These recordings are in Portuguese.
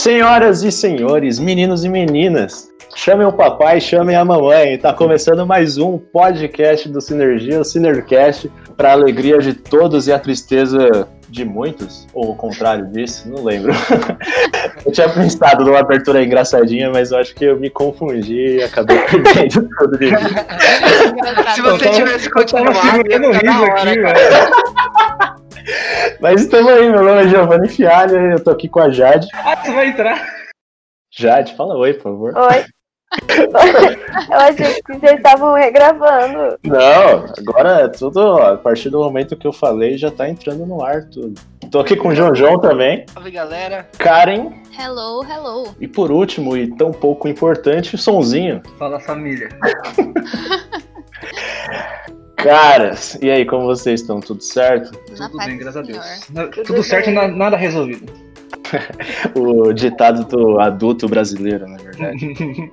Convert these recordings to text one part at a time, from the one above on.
Senhoras e senhores, meninos e meninas, chamem o papai, chamem a mamãe. Tá começando mais um podcast do Sinergia, o Sinercast, para alegria de todos e a tristeza de muitos, ou o contrário disso, não lembro. eu tinha pensado numa abertura engraçadinha, mas eu acho que eu me confundi e acabei perdendo tudo de mim. Se você tivesse continuado, ia ficar da hora, aqui, cara. Mas estamos aí, meu nome é Giovanni Fialho, eu tô aqui com a Jade. Ah, você vai entrar? Jade, fala oi, por favor. Oi. Eu achei que vocês estavam regravando. Não, agora é tudo, ó, a partir do momento que eu falei, já tá entrando no ar tudo. Tô aqui com o João João também, Salve, galera. Karen, Hello, hello. e por último, e tão pouco importante, o Sonzinho. Fala família. Caras, e aí, como vocês estão? Tudo certo? Na Tudo bem, graças a. Deus. Na- Tudo certo e na- nada resolvido. O ditado do adulto brasileiro, na verdade.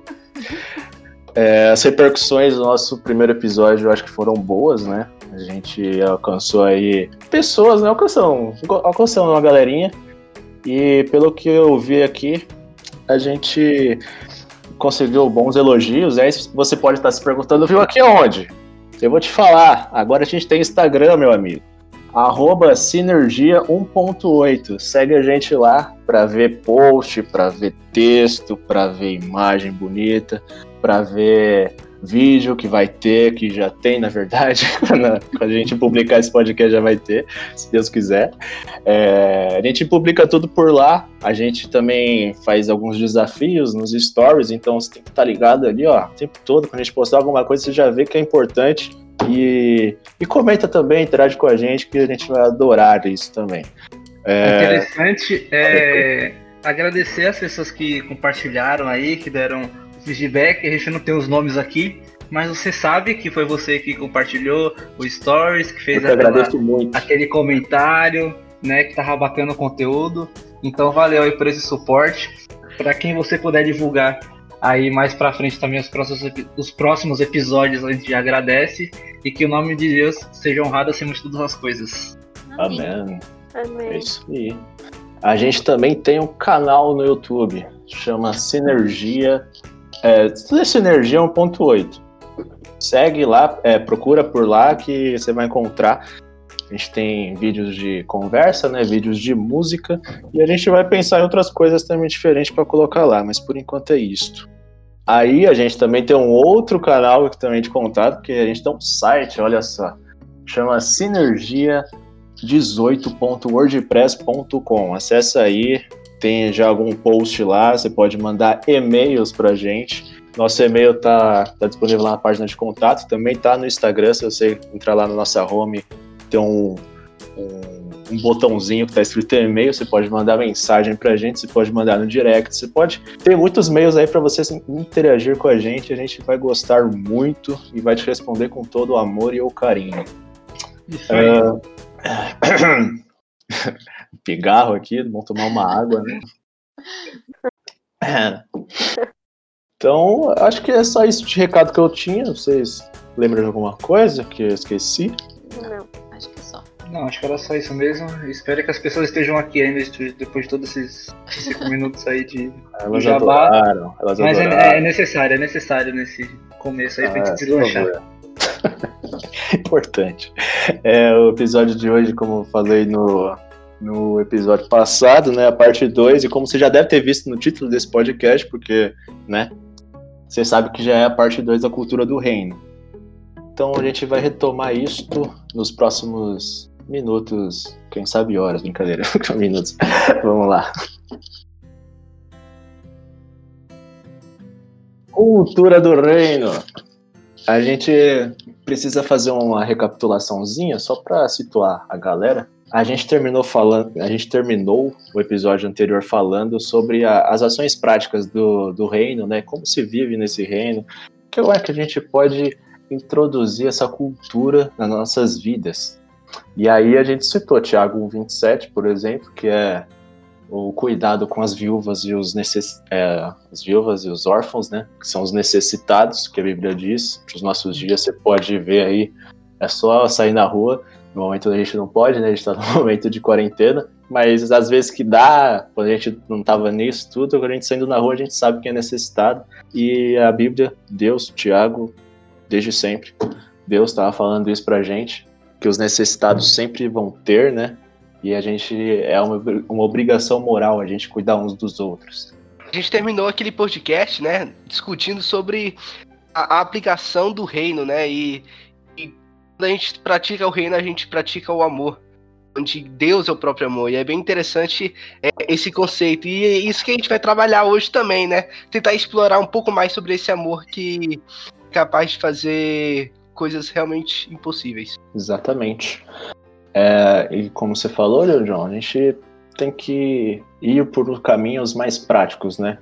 É, as repercussões do nosso primeiro episódio eu acho que foram boas, né? A gente alcançou aí pessoas, né? Alcançamos, alcançamos uma galerinha. E pelo que eu vi aqui, a gente conseguiu bons elogios. Aí você pode estar se perguntando, viu aqui onde? Eu vou te falar. Agora a gente tem Instagram, meu amigo. Arroba Sinergia 1.8. Segue a gente lá para ver post, para ver texto, para ver imagem bonita, para ver vídeo que vai ter, que já tem, na verdade. Quando a gente publicar esse podcast já vai ter, se Deus quiser. É, a gente publica tudo por lá. A gente também faz alguns desafios nos stories, então você tem que estar ligado ali, ó, o tempo todo. Quando a gente postar alguma coisa, você já vê que é importante. E, e comenta também, interage com a gente, que a gente vai adorar isso também. É, Interessante é agradecer as pessoas que compartilharam aí, que deram feedback. A gente não tem os nomes aqui, mas você sabe que foi você que compartilhou o Stories, que fez aquela- agradeço muito. aquele comentário, né, que tava bacana o conteúdo. Então valeu aí por esse suporte. Para quem você puder divulgar aí mais pra frente também os próximos, os próximos episódios, a gente agradece e que o nome de Deus seja honrado acima de todas as coisas. Amém. É Amém. isso aí. A gente também tem um canal no YouTube, chama Sinergia. É, tudo é Sinergia 1.8. Segue lá, é, procura por lá que você vai encontrar. A gente tem vídeos de conversa, né, vídeos de música, e a gente vai pensar em outras coisas também diferentes para colocar lá, mas por enquanto é isto. Aí a gente também tem um outro canal que também de contato, porque a gente tem um site, olha só, chama Sinergia 18.wordpress.com. Acessa aí, tem já algum post lá, você pode mandar e-mails pra gente. Nosso e-mail tá, tá disponível lá na página de contato, também tá no Instagram, se você entrar lá na nossa home, tem um, um, um botãozinho que tá escrito e-mail, você pode mandar mensagem pra gente, você pode mandar no direct, você pode ter muitos meios aí para você interagir com a gente, a gente vai gostar muito e vai te responder com todo o amor e o carinho. Isso aí. Pigarro aqui, vamos tomar uma água, né? É. Então, acho que é só isso de recado que eu tinha. Vocês lembram de alguma coisa que eu esqueci? Não. Acho que só. Não, acho que era só isso mesmo. Espero que as pessoas estejam aqui ainda depois de todos esses cinco minutos aí de. Elas Jabá. adoraram. Elas Mas é, adoraram. é necessário, é necessário nesse começo aí pra Ah, gente deslanchar. por favor. Importante. É, o episódio de hoje, como eu falei no, no episódio passado, né, a parte 2, e como você já deve ter visto no título desse podcast, porque, né, você sabe que já é a parte 2 da cultura do reino. Então a gente vai retomar isto nos próximos minutos, quem sabe horas, brincadeira, minutos. Vamos lá. Cultura do reino. A gente precisa fazer uma recapitulaçãozinha só para situar a galera. A gente terminou falando, a gente terminou o episódio anterior falando sobre a- as ações práticas do, do reino, né? Como se vive nesse reino. Como é que a gente pode introduzir essa cultura nas nossas vidas? E aí a gente citou Tiago 1,27, por exemplo, que é o cuidado com as viúvas e os necess... é, as viúvas e os órfãos, né? Que são os necessitados, que a Bíblia diz. Para os nossos dias, você pode ver aí É só sair na rua. No momento a gente não pode, né? A gente tá no momento de quarentena. Mas às vezes que dá, quando a gente não tava nisso tudo, quando a gente saindo na rua, a gente sabe que é necessitado. E a Bíblia, Deus, Tiago, desde sempre, Deus estava falando isso pra gente, que os necessitados sempre vão ter, né? E a gente é uma, uma obrigação moral a gente cuidar uns dos outros. A gente terminou aquele podcast, né, discutindo sobre a, a aplicação do reino, né? E quando a gente pratica o reino, a gente pratica o amor onde Deus é o próprio amor. E é bem interessante é, esse conceito. E é isso que a gente vai trabalhar hoje também, né? Tentar explorar um pouco mais sobre esse amor que é capaz de fazer coisas realmente impossíveis. Exatamente. É, e como você falou, John, a gente tem que ir por caminhos mais práticos, né?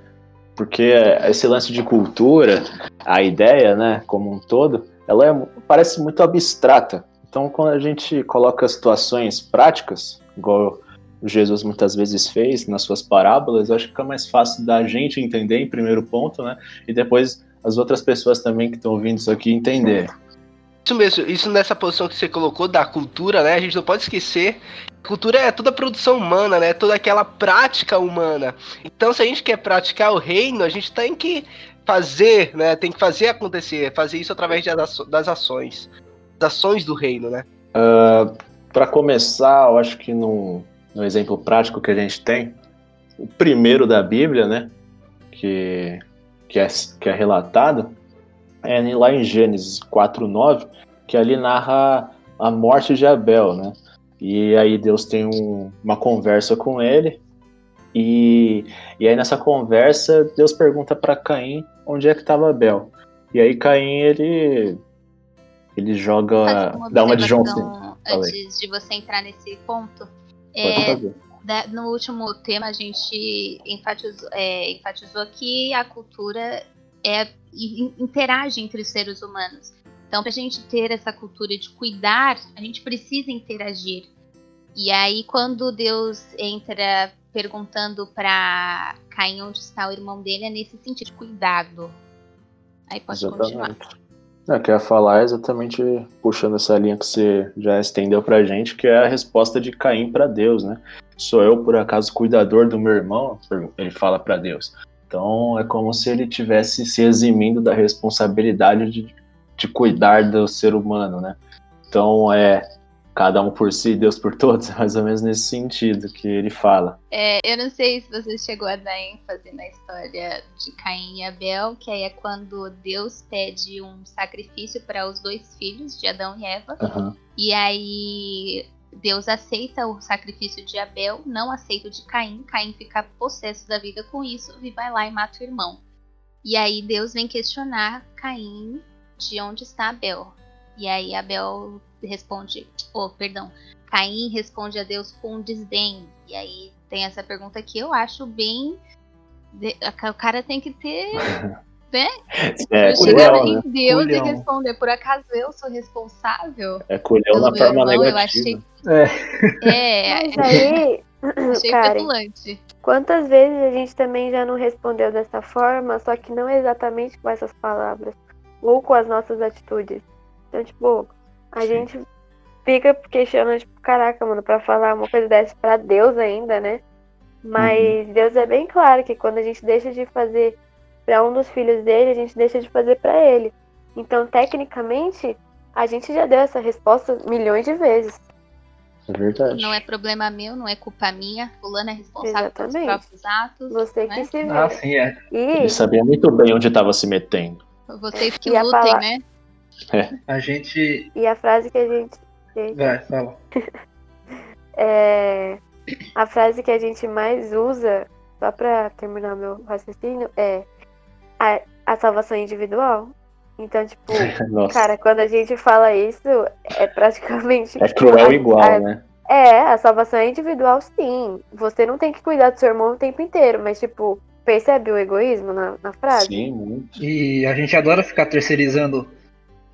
Porque esse lance de cultura, a ideia, né, como um todo, ela é, parece muito abstrata. Então, quando a gente coloca situações práticas, igual Jesus muitas vezes fez nas suas parábolas, eu acho que fica mais fácil da gente entender em primeiro ponto, né? E depois as outras pessoas também que estão ouvindo isso aqui entender. Isso mesmo, isso nessa posição que você colocou da cultura, né? A gente não pode esquecer. Cultura é toda a produção humana, né? Toda aquela prática humana. Então, se a gente quer praticar o reino, a gente tem que fazer, né? Tem que fazer acontecer, fazer isso através das ações, das ações do reino, né? Uh, ah, Para começar, eu acho que no, no exemplo prático que a gente tem, o primeiro da Bíblia, né? Que, que, é, que é relatado, é lá em Gênesis 4:9, que ali narra a morte de Abel, né? E aí Deus tem um, uma conversa com ele e, e aí nessa conversa Deus pergunta para Caim onde é que estava Abel. E aí Caim ele ele joga uma dá uma de João antes de você entrar nesse ponto. É, no último tema a gente enfatizou, é, enfatizou que a cultura é interage entre os seres humanos. Então, para a gente ter essa cultura de cuidar, a gente precisa interagir. E aí, quando Deus entra perguntando para Caim onde está o irmão dele, é nesse sentido, cuidado. Aí pode exatamente. continuar. Eu queria falar exatamente puxando essa linha que você já estendeu pra gente, que é a resposta de Caim para Deus, né? Sou eu, por acaso, cuidador do meu irmão? Ele fala para Deus. Então é como se ele tivesse se eximindo da responsabilidade de, de cuidar do ser humano, né? Então é cada um por si, Deus por todos, é mais ou menos nesse sentido que ele fala. É, eu não sei se você chegou a dar ênfase na história de Caim e Abel, que aí é quando Deus pede um sacrifício para os dois filhos de Adão e Eva. Uhum. E aí Deus aceita o sacrifício de Abel, não aceita o de Caim. Caim fica possesso da vida com isso e vai lá e mata o irmão. E aí Deus vem questionar Caim de onde está Abel. E aí Abel responde, oh, perdão, Caim responde a Deus com desdém. E aí tem essa pergunta que eu acho bem. O cara tem que ter né? É, chegar em né? Deus culhão. e responder, por acaso eu sou responsável? É colhão na forma irmão, negativa. Eu achei... É. é. Mas aí, achei petulante. Quantas vezes a gente também já não respondeu dessa forma, só que não exatamente com essas palavras, ou com as nossas atitudes. Então, tipo, a Sim. gente fica questionando, tipo, caraca, mano, pra falar uma coisa dessa pra Deus ainda, né? Mas uhum. Deus é bem claro que quando a gente deixa de fazer para um dos filhos dele, a gente deixa de fazer para ele. Então, tecnicamente, a gente já deu essa resposta milhões de vezes. É verdade. Não é problema meu, não é culpa minha. Fulano é responsável Exatamente. pelos próprios atos. Você né? que se vê. Ah, sim, é. E... Ele sabia muito bem onde estava se metendo. Vocês que lutem, falar... né? É. A gente. E a frase que a gente. Vai, fala. é... A frase que a gente mais usa, só pra terminar meu raciocínio, é a, a salvação individual. Então, tipo, Nossa. cara, quando a gente fala isso, é praticamente. É cruel igual, a, né? É, a salvação é individual, sim. Você não tem que cuidar do seu irmão o tempo inteiro, mas, tipo, percebe o egoísmo na, na frase? Sim, muito. E a gente adora ficar terceirizando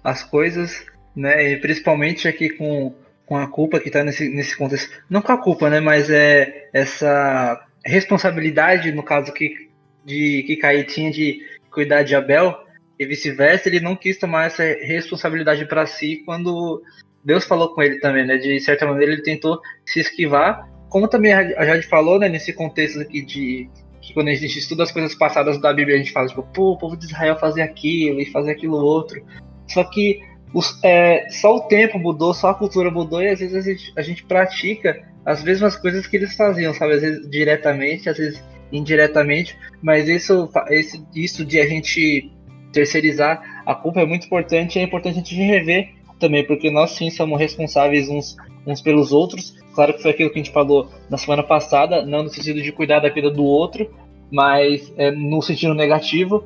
as coisas, né? E principalmente aqui com, com a culpa que tá nesse, nesse contexto. Não com a culpa, né? Mas é essa responsabilidade, no caso que, de, que Caí tinha de cuidar de Abel, e vice-versa, ele não quis tomar essa responsabilidade para si quando Deus falou com ele também, né? De certa maneira ele tentou se esquivar, como também a Jade falou, né? Nesse contexto aqui de que quando a gente estuda as coisas passadas da Bíblia, a gente fala, tipo, pô, o povo de Israel fazia aquilo e fazia aquilo outro. Só que os, é, só o tempo mudou, só a cultura mudou e às vezes a gente, a gente pratica as mesmas coisas que eles faziam, sabe? Às vezes diretamente, às vezes indiretamente, mas isso, esse, isso de a gente terceirizar a culpa é muito importante e é importante a gente rever também, porque nós sim somos responsáveis uns, uns pelos outros. Claro que foi aquilo que a gente falou na semana passada, não no sentido de cuidar da vida do outro, mas é, no sentido negativo,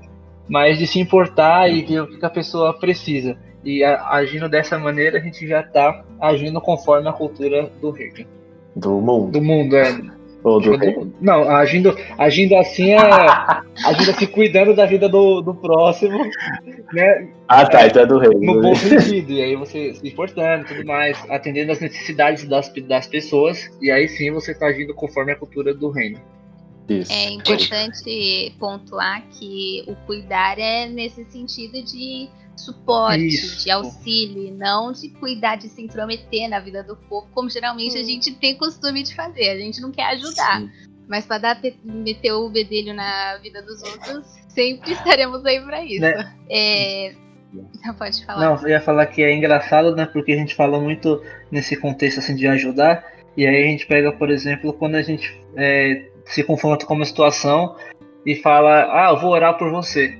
mas de se importar e ver o que a pessoa precisa. E agindo dessa maneira, a gente já está agindo conforme a cultura do reino. Do mundo. Do mundo, é. Ou do tipo, não, agindo, agindo assim é. agindo assim, cuidando da vida do, do próximo, né? Ah, tá, então é do rei. No bom sentido, e aí você se importando e tudo mais, atendendo às necessidades das, das pessoas, e aí sim você está agindo conforme a cultura do reino. Isso. É importante pontuar que o cuidar é nesse sentido de suporte, Isso. de auxílio, não de cuidar de se intrometer na vida do povo, como geralmente a gente tem costume de fazer. A gente não quer ajudar. Sim. Mas para dar meter o bedelho na vida dos outros, sempre estaremos aí para isso. Né? É... Então pode falar. Não, eu ia falar que é engraçado, né? Porque a gente fala muito nesse contexto assim de ajudar. E aí a gente pega, por exemplo, quando a gente é, se confronta com uma situação e fala, ah, eu vou orar por você.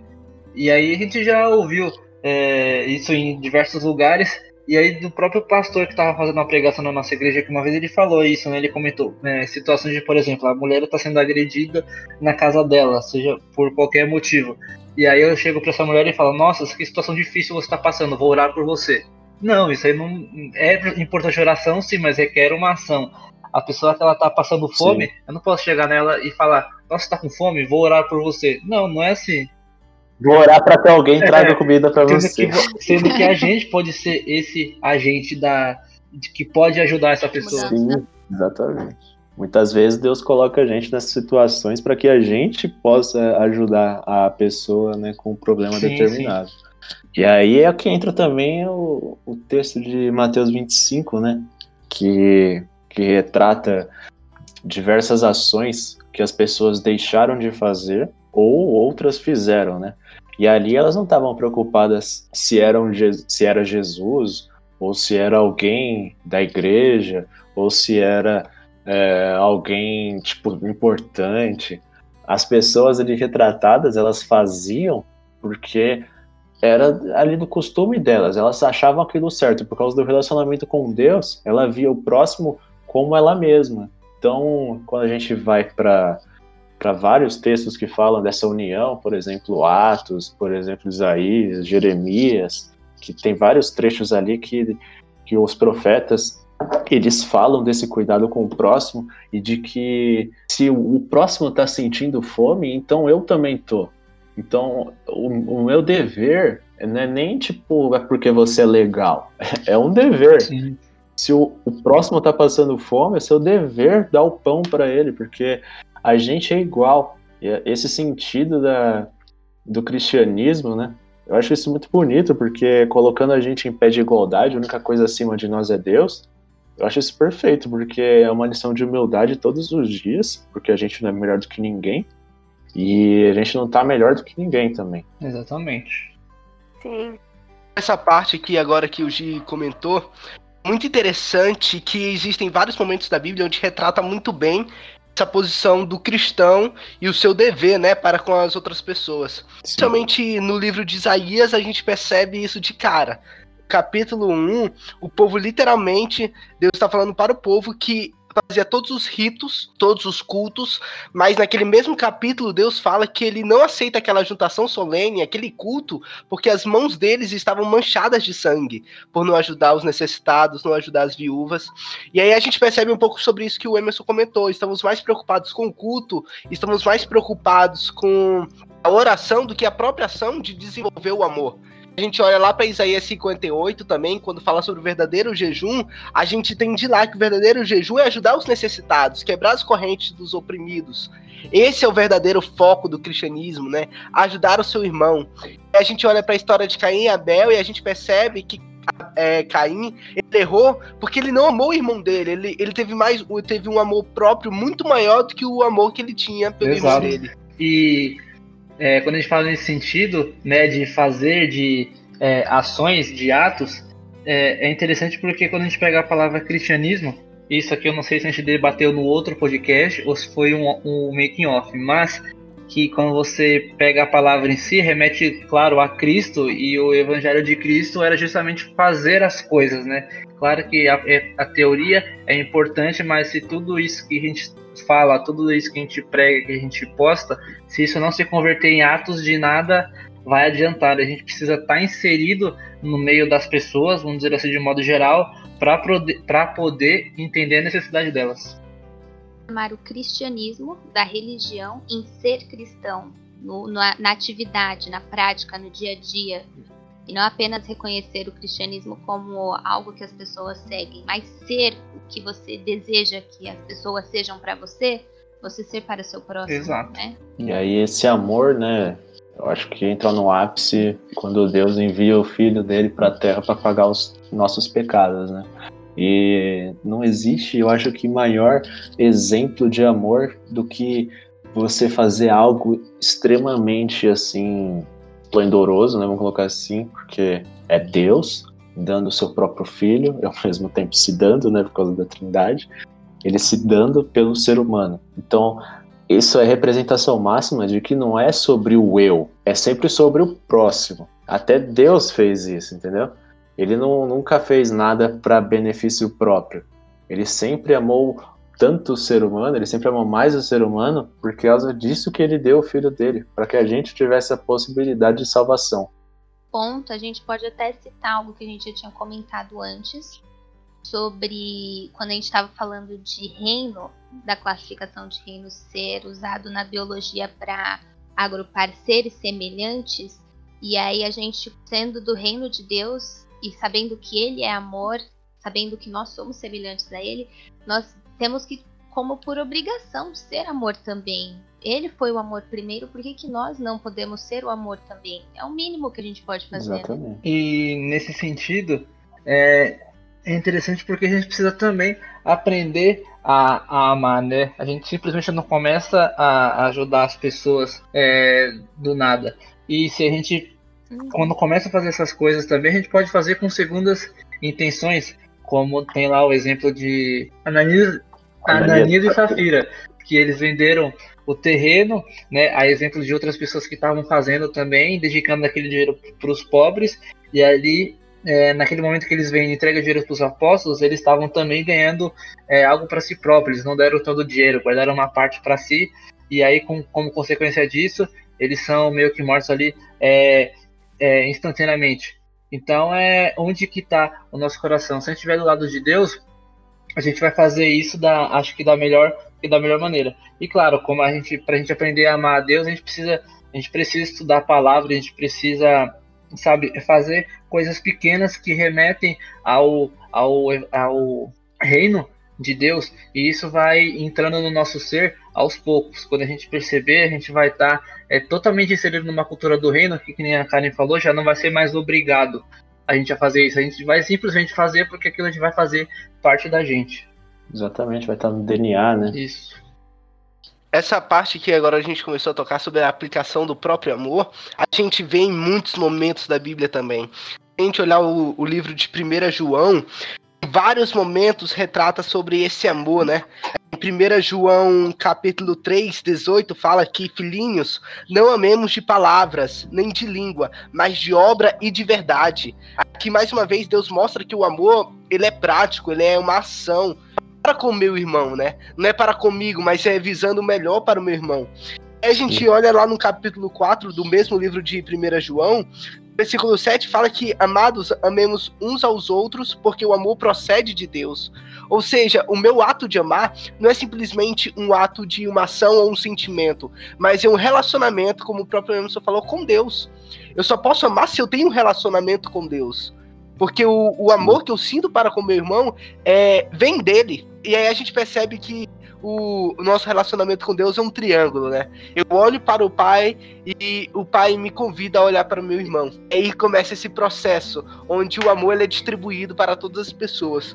E aí a gente já ouviu é, isso em diversos lugares. E aí do próprio pastor que estava fazendo uma pregação na nossa igreja, que uma vez ele falou isso, né? Ele comentou né, situações de, por exemplo, a mulher está sendo agredida na casa dela, seja por qualquer motivo. E aí eu chego para essa mulher e falo, nossa, que situação difícil você está passando, vou orar por você. Não, isso aí não é importante oração, sim, mas requer uma ação. A pessoa que ela tá passando fome, sim. eu não posso chegar nela e falar, nossa, tá com fome, vou orar por você. Não, não é assim. Vou orar para que alguém traga é, comida para você. Que, sendo que a gente pode ser esse agente da que pode ajudar essa pessoa. Sim, exatamente. Muitas vezes Deus coloca a gente nessas situações para que a gente possa ajudar a pessoa né, com um problema sim, determinado. Sim. E aí é que entra também o, o texto de Mateus 25, né? Que, que retrata diversas ações que as pessoas deixaram de fazer ou outras fizeram, né? E ali elas não estavam preocupadas se, eram, se era Jesus, ou se era alguém da igreja, ou se era é, alguém, tipo, importante. As pessoas ali retratadas, elas faziam porque era ali do costume delas, elas achavam aquilo certo, por causa do relacionamento com Deus, ela via o próximo como ela mesma. Então, quando a gente vai para para vários textos que falam dessa união, por exemplo, Atos, por exemplo, Isaías, Jeremias, que tem vários trechos ali que, que os profetas eles falam desse cuidado com o próximo e de que se o próximo está sentindo fome, então eu também tô. Então, o, o, meu dever não é nem tipo é porque você é legal, é um dever. Sim. Se o, o próximo está passando fome, é seu dever dar o pão para ele, porque a gente é igual. E esse sentido da, do cristianismo, né? Eu acho isso muito bonito, porque colocando a gente em pé de igualdade, a única coisa acima de nós é Deus. Eu acho isso perfeito, porque é uma lição de humildade todos os dias, porque a gente não é melhor do que ninguém. E a gente não tá melhor do que ninguém também. Exatamente. Sim. Essa parte aqui agora que o Gi comentou, muito interessante que existem vários momentos da Bíblia onde retrata muito bem essa posição do cristão e o seu dever, né, para com as outras pessoas. Principalmente no livro de Isaías a gente percebe isso de cara. Capítulo 1, o povo literalmente, Deus está falando para o povo que fazia todos os ritos, todos os cultos, mas naquele mesmo capítulo Deus fala que ele não aceita aquela juntação solene, aquele culto, porque as mãos deles estavam manchadas de sangue, por não ajudar os necessitados, não ajudar as viúvas. E aí a gente percebe um pouco sobre isso que o Emerson comentou, estamos mais preocupados com o culto, estamos mais preocupados com a oração do que a própria ação de desenvolver o amor. A gente olha lá para Isaías 58 também, quando fala sobre o verdadeiro jejum, a gente tem de lá que o verdadeiro jejum é ajudar os necessitados, quebrar as correntes dos oprimidos. Esse é o verdadeiro foco do cristianismo, né? Ajudar o seu irmão. E a gente olha para a história de Caim e Abel e a gente percebe que é, Caim ele errou porque ele não amou o irmão dele. Ele, ele teve mais, teve um amor próprio muito maior do que o amor que ele tinha pelo Exato. irmão dele. E é, quando a gente fala nesse sentido, né, de fazer, de é, ações, de atos, é, é, interessante porque quando a gente pega a palavra cristianismo, isso aqui eu não sei se a gente debateu no outro podcast ou se foi um, um making off, mas que quando você pega a palavra em si, remete, claro, a Cristo, e o evangelho de Cristo era justamente fazer as coisas, né? Claro que a, é, a teoria é importante, mas se tudo isso que a gente fala, tudo isso que a gente prega, que a gente posta, se isso não se converter em atos de nada, vai adiantar. A gente precisa estar tá inserido no meio das pessoas, vamos dizer assim, de modo geral, para poder entender a necessidade delas. Chamar o cristianismo da religião em ser cristão, no, na, na atividade, na prática, no dia a dia, e não apenas reconhecer o cristianismo como algo que as pessoas seguem, mas ser o que você deseja que as pessoas sejam para você, você ser para o seu próximo. Exato. Né? E aí esse amor, né? Eu acho que entra no ápice quando Deus envia o filho dele para a terra para pagar os nossos pecados, né? E não existe, eu acho que maior exemplo de amor do que você fazer algo extremamente assim esplendoroso, né? Vamos colocar assim, porque é Deus dando o seu próprio filho, e ao mesmo tempo se dando, né? Por causa da Trindade, ele se dando pelo ser humano. Então, isso é representação máxima de que não é sobre o eu, é sempre sobre o próximo. Até Deus fez isso, entendeu? Ele não, nunca fez nada para benefício próprio. Ele sempre amou tanto o ser humano, ele sempre amou mais o ser humano por causa disso que ele deu o filho dele, para que a gente tivesse a possibilidade de salvação. Ponto, a gente pode até citar algo que a gente já tinha comentado antes, sobre quando a gente estava falando de reino, da classificação de reino ser usado na biologia para agrupar seres semelhantes, e aí a gente, sendo do reino de Deus e sabendo que Ele é amor, sabendo que nós somos semelhantes a Ele, nós temos que, como por obrigação, ser amor também. Ele foi o amor primeiro, por que, que nós não podemos ser o amor também? É o mínimo que a gente pode fazer. Né? Exatamente. Né? E nesse sentido, é, é interessante porque a gente precisa também aprender a, a, amar, né? A gente simplesmente não começa a ajudar as pessoas é, do nada. E se a gente, uhum. quando começa a fazer essas coisas também, a gente pode fazer com segundas intenções, como tem lá o exemplo de Ananias, Ananias e Safira, que eles venderam o terreno, né, a exemplo de outras pessoas que estavam fazendo também, dedicando aquele dinheiro para os pobres, e ali, é, naquele momento que eles vêm e entregam dinheiro para os apóstolos, eles estavam também ganhando é, algo para si próprios, eles não deram todo o dinheiro, guardaram uma parte para si, e aí, com, como consequência disso, eles são meio que mortos ali é, é instantaneamente. Então, é onde que está o nosso coração. Se a gente estiver do lado de Deus, a gente vai fazer isso da, acho que da melhor e da melhor maneira. E claro, como a gente, para a gente aprender a amar a Deus, a gente precisa, a gente precisa estudar a palavra, a gente precisa, sabe, fazer coisas pequenas que remetem ao, ao, ao reino de Deus, e isso vai entrando no nosso ser aos poucos. Quando a gente perceber, a gente vai estar tá, é, totalmente inserido numa cultura do reino, que, que nem a Karen falou, já não vai ser mais obrigado a gente a fazer isso. A gente vai simplesmente fazer porque aquilo a gente vai fazer parte da gente. Exatamente, vai estar no DNA, né? Isso. Essa parte que agora a gente começou a tocar sobre a aplicação do próprio amor, a gente vê em muitos momentos da Bíblia também. Se a gente olhar o, o livro de 1 João, em vários momentos retrata sobre esse amor, né? Em 1 João capítulo 3, 18, fala que, filhinhos, não amemos de palavras, nem de língua, mas de obra e de verdade. Aqui, mais uma vez, Deus mostra que o amor, ele é prático, ele é uma ação para com o meu irmão, né? Não é para comigo, mas é visando o melhor para o meu irmão. a gente olha lá no capítulo 4 do mesmo livro de 1 João, versículo 7 fala que, amados, amemos uns aos outros, porque o amor procede de Deus. Ou seja, o meu ato de amar não é simplesmente um ato de uma ação ou um sentimento, mas é um relacionamento, como o próprio Emerson falou, com Deus. Eu só posso amar se eu tenho um relacionamento com Deus. Porque o, o amor que eu sinto para com meu irmão é, vem dele. E aí a gente percebe que o, o, nosso relacionamento com Deus é um triângulo, né? Eu olho para o Pai e o Pai me convida a olhar para o meu irmão. E aí começa esse processo onde o amor é distribuído para todas as pessoas.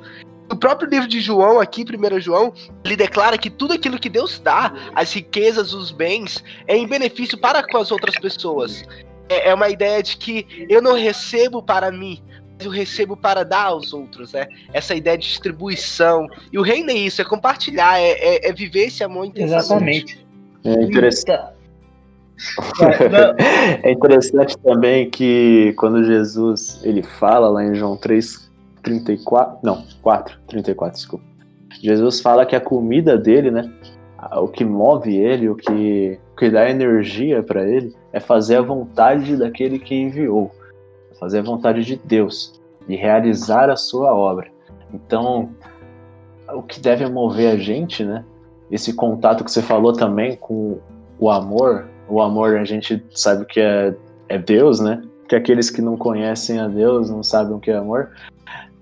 O próprio livro de João, aqui, 1 João, ele declara que tudo aquilo que Deus dá, as riquezas, os bens, é em benefício para com as outras pessoas. É, é uma ideia de que eu não recebo para mim, eu recebo para dar aos outros, né? Essa ideia de distribuição. E o reino é isso, é compartilhar, é, é, é viver esse amor intensamente. Exatamente. É interessante. é interessante também que quando Jesus ele fala lá em João 3, 34, não, 4, 34, desculpa. Jesus fala que a comida dele, né, o que move ele, o que, o que dá energia para ele, é fazer a vontade daquele que enviou fazer a vontade de Deus e realizar a sua obra. Então, o que deve mover a gente, né? Esse contato que você falou também com o amor. O amor a gente sabe que é, é Deus, né? Que aqueles que não conhecem a Deus não sabem o que é amor.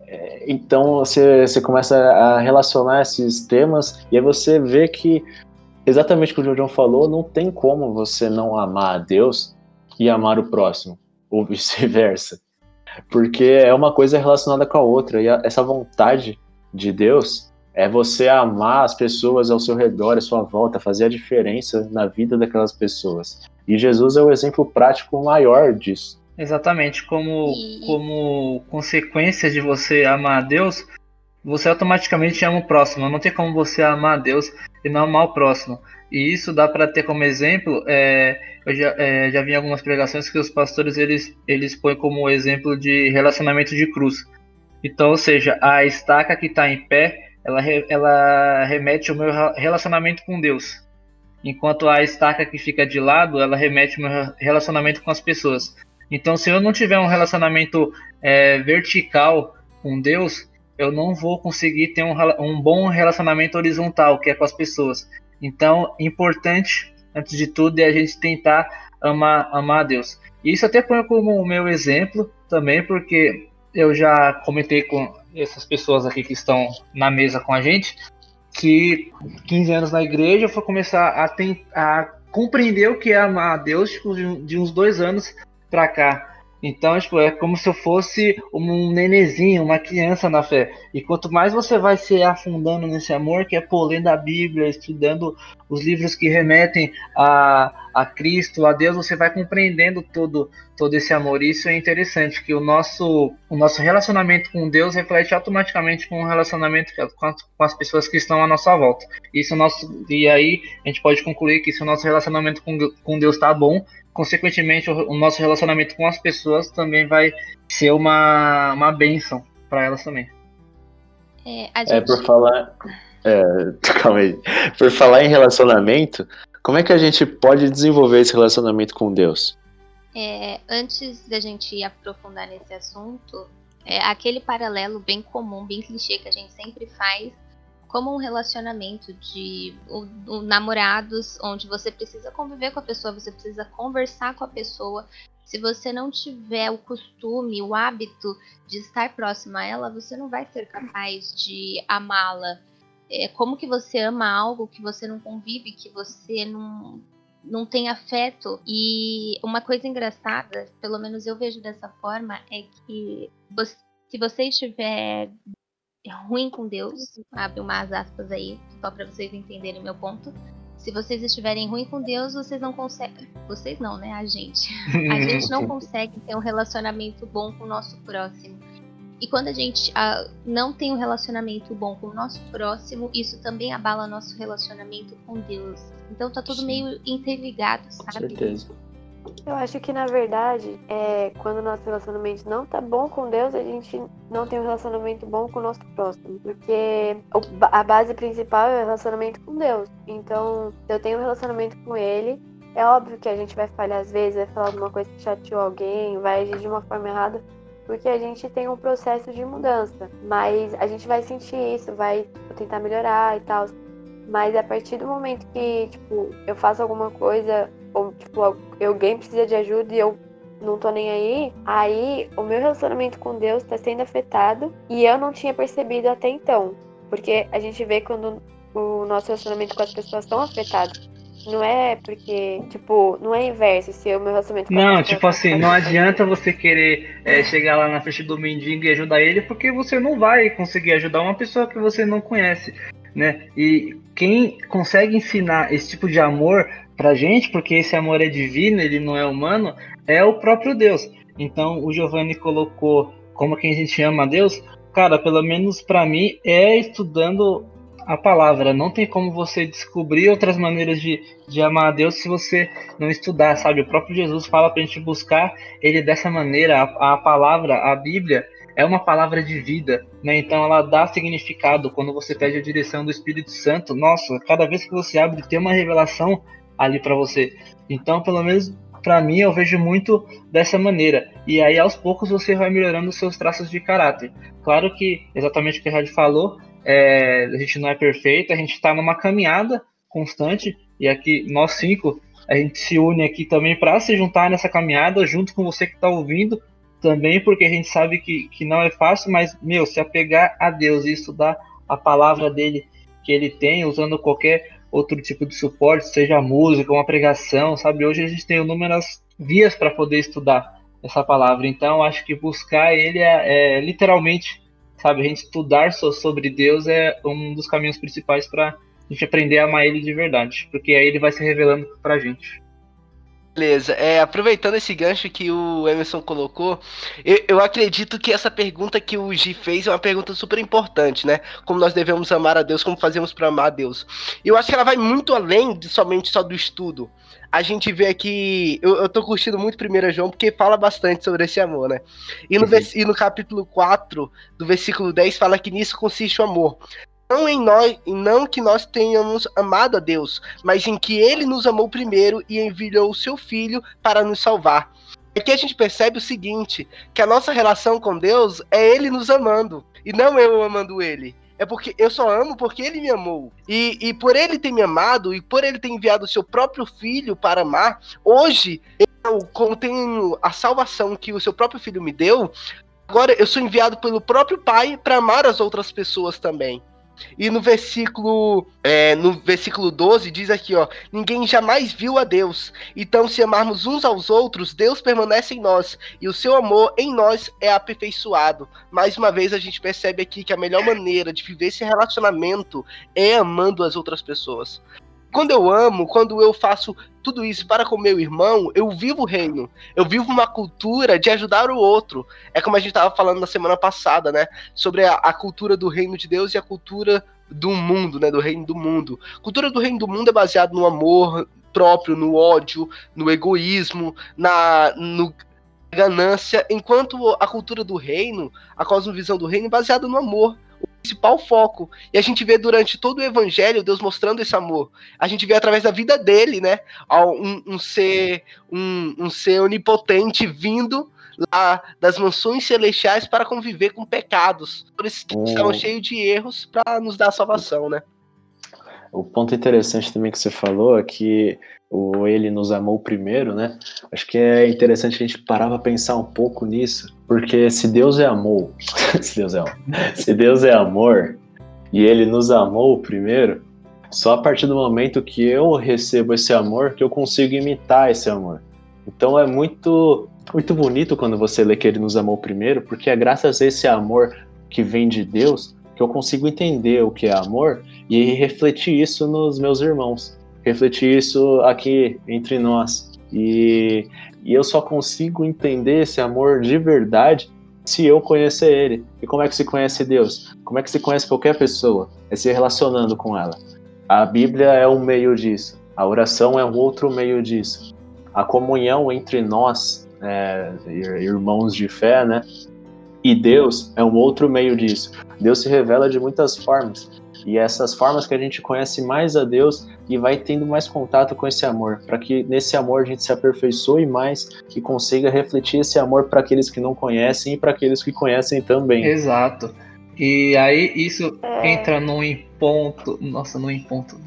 É, então você, você começa a relacionar esses temas e aí você vê que exatamente o que o João falou, não tem como você não amar a Deus e amar o próximo ou vice-versa. Porque é uma coisa relacionada com a outra. E a, essa vontade de Deus é você amar as pessoas ao seu redor, à sua volta, fazer a diferença na vida daquelas pessoas. E Jesus é o exemplo prático maior disso. Exatamente, como, como consequência de você amar a Deus, você automaticamente ama o próximo. Não tem como você amar a Deus e não amar o próximo. E isso dá para ter como exemplo, é, eu já, é, já vi algumas pregações que os pastores eles, eles põem como exemplo de relacionamento de cruz. Então, ou seja, a estaca que está em pé, ela, ela remete ao meu relacionamento com Deus. Enquanto a estaca que fica de lado, ela remete ao meu relacionamento com as pessoas. Então, se eu não tiver um relacionamento é, vertical com Deus, eu não vou conseguir ter um, um bom relacionamento horizontal, que é com as pessoas. Então, importante, antes de tudo, é a gente tentar amar, amar a Deus. E isso até põe como o meu exemplo também, porque eu já comentei com essas pessoas aqui que estão na mesa com a gente, que 15 anos na igreja foi começar a, a compreender o que é amar a Deus tipo, de uns dois anos para cá. Então, tipo, é como se eu fosse um nenezinho, uma criança na fé. E quanto mais você vai se afundando nesse amor, que é pô, lendo a Bíblia, estudando os livros que remetem a, a Cristo, a Deus, você vai compreendendo todo, todo esse amor. E isso é interessante, que o nosso, o nosso relacionamento com Deus reflete automaticamente com o relacionamento com as, com as pessoas que estão à nossa volta. Isso nosso, e aí a gente pode concluir que se o nosso relacionamento com, com Deus está bom, consequentemente, o, o, nosso relacionamento com as pessoas também vai ser uma, uma benção para elas também. É, gente... é, por falar. É, calma aí. Por falar em relacionamento, como é que a gente pode desenvolver esse relacionamento com Deus? É, antes da gente aprofundar nesse assunto, é aquele paralelo bem comum, bem clichê que a gente sempre faz como um relacionamento de namorados, onde você precisa conviver com a pessoa, você precisa conversar com a pessoa. Se você não tiver o costume, o hábito de estar próximo a ela, você não vai ser capaz de amá-la. É, como que você ama algo que você não convive, que você não, não tem afeto? E uma coisa engraçada, pelo menos eu vejo dessa forma, é que você, se você estiver ruim com Deus, abre umas aspas aí, só para vocês entenderem meu ponto. Se vocês estiverem ruim com Deus, vocês não conseguem. Vocês não, né? A gente. A gente não consegue ter um relacionamento bom com o nosso próximo. E quando a gente uh, não tem um relacionamento bom com o nosso próximo, isso também abala nosso relacionamento com Deus. Então tá tudo meio interligado, sabe? Com certeza. Eu acho que na verdade, é, quando o nosso relacionamento não tá bom com Deus, a gente não tem um relacionamento bom com o nosso próximo. Porque a base principal é o relacionamento com Deus. Então, se eu tenho um relacionamento com Ele, É óbvio que a gente vai falhar às vezes, vai falar alguma coisa que chateou alguém, vai agir de uma forma errada, porque a gente tem um processo de mudança. Mas a gente vai sentir isso, vai tentar melhorar e tal. Mas a partir do momento que, tipo, eu faço alguma coisa, ou, tipo, alguém precisa de ajuda e eu não tô nem aí, aí o meu relacionamento com Deus tá sendo afetado e eu não tinha percebido até então. Porque a gente vê quando o nosso relacionamento com as pessoas estão afetados. Não é porque, tipo, não é inverso se o meu relacionamento Não, tipo assim, não adianta você querer é, chegar lá na frente do mendigo e ajudar ele, porque você não vai conseguir ajudar uma pessoa que você não conhece, né? E quem consegue ensinar esse tipo de amor pra gente, porque esse amor é divino, ele não é humano, é o próprio Deus. Então o Giovanni colocou como que a gente ama a Deus, cara, pelo menos para mim é estudando a palavra. Não tem como você descobrir outras maneiras de, de amar a Deus se você não estudar, sabe? O próprio Jesus fala pra gente buscar ele dessa maneira. A, a palavra, a Bíblia, é uma palavra de vida, né? Então ela dá significado quando você pede a direção do Espírito Santo. Nossa, cada vez que você abre, tem uma revelação ali para você. Então, pelo menos para mim, eu vejo muito dessa maneira. E aí, aos poucos, você vai melhorando os seus traços de caráter. Claro que, exatamente o que a Rádio falou, é, a gente não é perfeito, a gente está numa caminhada constante e aqui nós cinco a gente se une aqui também para se juntar nessa caminhada junto com você que está ouvindo também porque a gente sabe que, que não é fácil, mas meu se apegar a Deus e estudar a palavra dele que ele tem usando qualquer outro tipo de suporte, seja música, uma pregação, sabe? Hoje a gente tem inúmeras vias para poder estudar essa palavra, então acho que buscar ele é, é literalmente sabe? A gente estudar sobre Deus é um dos caminhos principais para a gente aprender a amar Ele de verdade, porque aí Ele vai se revelando para a gente. Beleza, é, aproveitando esse gancho que o Emerson colocou, eu, eu, acredito que essa pergunta que o Gi fez é uma pergunta super importante, né? Como nós devemos amar a Deus, como fazemos para amar a Deus. E eu acho que ela vai muito além de somente só do estudo a gente vê aqui. Eu, eu tô curtindo muito 1 João porque fala bastante sobre esse amor, né? E no, uhum. e no capítulo 4, do versículo 10, fala que nisso consiste o amor. Não em nós, não que nós tenhamos amado a Deus, mas em que ele nos amou primeiro e enviou o seu filho para nos salvar. Aqui a gente percebe o seguinte: que a nossa relação com Deus é ele nos amando, e não eu amando ele é porque eu só amo porque ele me amou. E, e por ele ter me amado e por ele ter enviado o seu próprio filho para amar, hoje eu, como tenho a salvação que o seu próprio filho me deu, agora eu sou enviado pelo próprio Pai para amar as outras pessoas também. E no versículo, é, no versículo 12 diz aqui, ó, ninguém jamais viu a Deus. Então, se amarmos uns aos outros, Deus permanece em nós e o seu amor em nós é aperfeiçoado. Mais uma vez a gente percebe aqui que a melhor maneira de viver esse relacionamento é amando as outras pessoas. Quando eu amo, quando eu faço tudo isso para com meu irmão, eu vivo o reino. Eu vivo uma cultura de ajudar o outro. É como a gente estava falando na semana passada, né? Sobre a, a, cultura do reino de Deus e a cultura do mundo, né? Do reino do mundo. Cultura do reino do mundo é baseada no amor próprio, no ódio, no egoísmo, na no ganância, enquanto a cultura do reino, a cosmovisão do reino é baseada no amor principal foco. E a gente vê durante todo o evangelho Deus mostrando esse amor. A gente vê através da vida dele, né? Um, um ser um, um ser onipotente vindo lá das mansões celestiais para conviver com pecados. Por isso que estavam cheios de erros para nos dar a salvação, né? O ponto interessante também que você falou é que o ele nos amou primeiro, né? Acho que é interessante a gente parar para pensar um pouco nisso, porque se Deus é amor, se Deus é, se Deus é amor e ele nos amou primeiro, só a partir do momento que eu recebo esse amor que eu consigo imitar esse amor. Então é muito muito bonito quando você lê que ele nos amou primeiro, porque é graças a esse amor que vem de Deus que eu consigo entender o que é amor e refletir isso nos meus irmãos refletir isso aqui entre nós. E, e eu só consigo entender esse amor de verdade se eu conhecer ele. E como é que se conhece Deus? Como é que se conhece qualquer pessoa? É se relacionando com ela. A Bíblia é um meio disso. A oração é um outro meio disso. A comunhão entre nós, é, irmãos de fé, né? E Deus é um outro meio disso. Deus se revela de muitas formas. E essas formas que a gente conhece mais a Deus e vai tendo mais contato com esse amor, para que nesse amor a gente se aperfeiçoe mais e consiga refletir esse amor para aqueles que não conhecem e para aqueles que conhecem também. Exato. E aí isso é. entra num ponto, nossa, num ponto.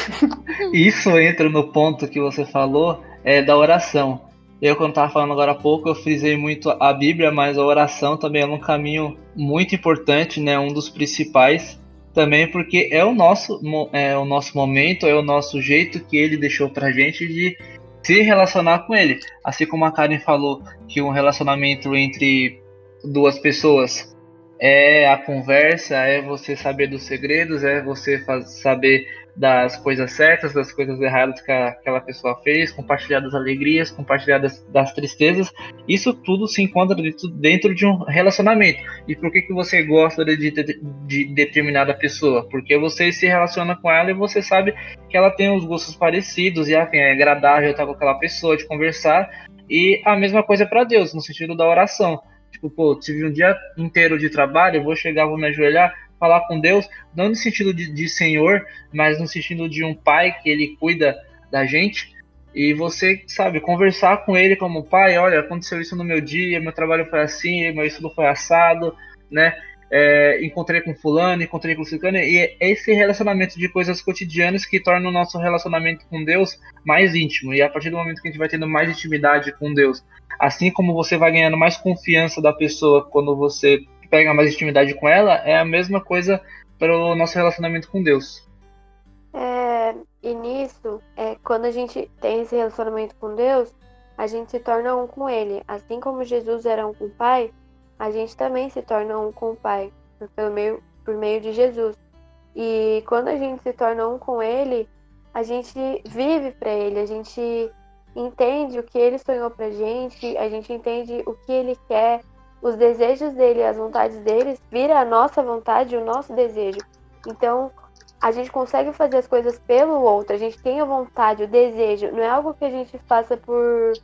isso entra no ponto que você falou é da oração. Eu, quando estava falando agora há pouco, eu frisei muito a Bíblia, mas a oração também é um caminho muito importante, né? Um dos principais também, porque é o nosso, é o nosso momento, é o nosso jeito que ele deixou pra gente de se relacionar com ele. Assim como a Karen falou que um relacionamento entre duas pessoas é a conversa, é você saber dos segredos, é você saber das coisas certas, das coisas erradas que a, aquela pessoa fez, compartilhar das alegrias, compartilhar das, das tristezas. Isso tudo se encontra dentro, dentro, de um relacionamento. E por que, que você gosta de, de, de determinada pessoa? Porque você se relaciona com ela e você sabe que ela tem os gostos parecidos e enfim, é agradável estar com aquela pessoa, de conversar. E a mesma coisa para Deus, no sentido da oração. Tipo, pô, tive um dia inteiro de trabalho, vou chegar, vou me ajoelhar, falar com Deus, não no sentido de, de Senhor, mas no sentido de um pai que ele cuida da gente. E você, sabe, conversar com ele como pai, olha, aconteceu isso no meu dia, meu trabalho foi assim, meu estudo foi assado, né? É, encontrei com fulano, encontrei com ciclano, e é esse relacionamento de coisas cotidianas que torna o nosso relacionamento com Deus mais íntimo. E a partir do momento que a gente vai tendo mais intimidade com Deus, assim como você vai ganhando mais confiança da pessoa quando você pega mais intimidade com ela, é a mesma coisa para o nosso relacionamento com Deus. É, e nisso, é, quando a gente tem esse relacionamento com Deus, a gente se torna um com Ele. Assim como Jesus era um com o Pai, a gente também se torna um com o Pai, pelo meio, por meio de Jesus. E quando a gente se torna um com Ele, a gente vive para Ele, a gente entende o que Ele sonhou para gente, a gente entende o que Ele quer, os desejos dele, as vontades deles, vira a nossa vontade, o nosso desejo. Então, a gente consegue fazer as coisas pelo outro, a gente tem a vontade, o desejo, não é algo que a gente faça por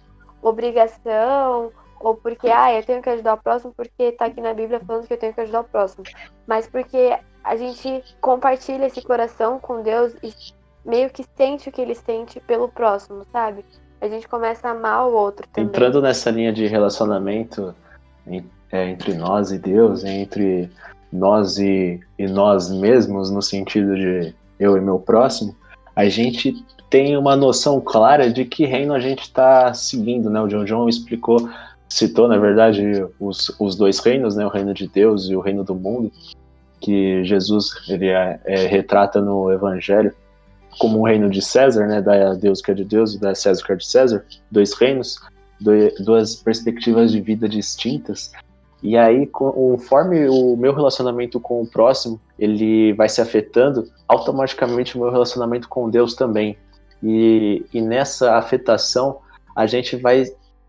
obrigação ou porque, ah, eu tenho que ajudar o próximo porque tá aqui na Bíblia falando que eu tenho que ajudar o próximo, mas porque a gente compartilha esse coração com Deus e meio que sente o que ele sente pelo próximo, sabe? A gente começa a amar o outro também. Entrando nessa linha de relacionamento, é, entre nós e Deus, entre nós e, e nós mesmos, no sentido de eu e meu próximo, a gente tem uma noção clara de que reino a gente está seguindo, né? O John John explicou, citou, na verdade, os, os dois reinos, né? O reino de Deus e o reino do mundo, que Jesus ele é, é, retrata no Evangelho como um reino de César, né? Da Deus que é de Deus e da César que é de César, dois reinos duas perspectivas de vida distintas. E aí, conforme o meu relacionamento com o próximo, ele vai se afetando, automaticamente o meu relacionamento com Deus também. E, e nessa afetação, a gente vai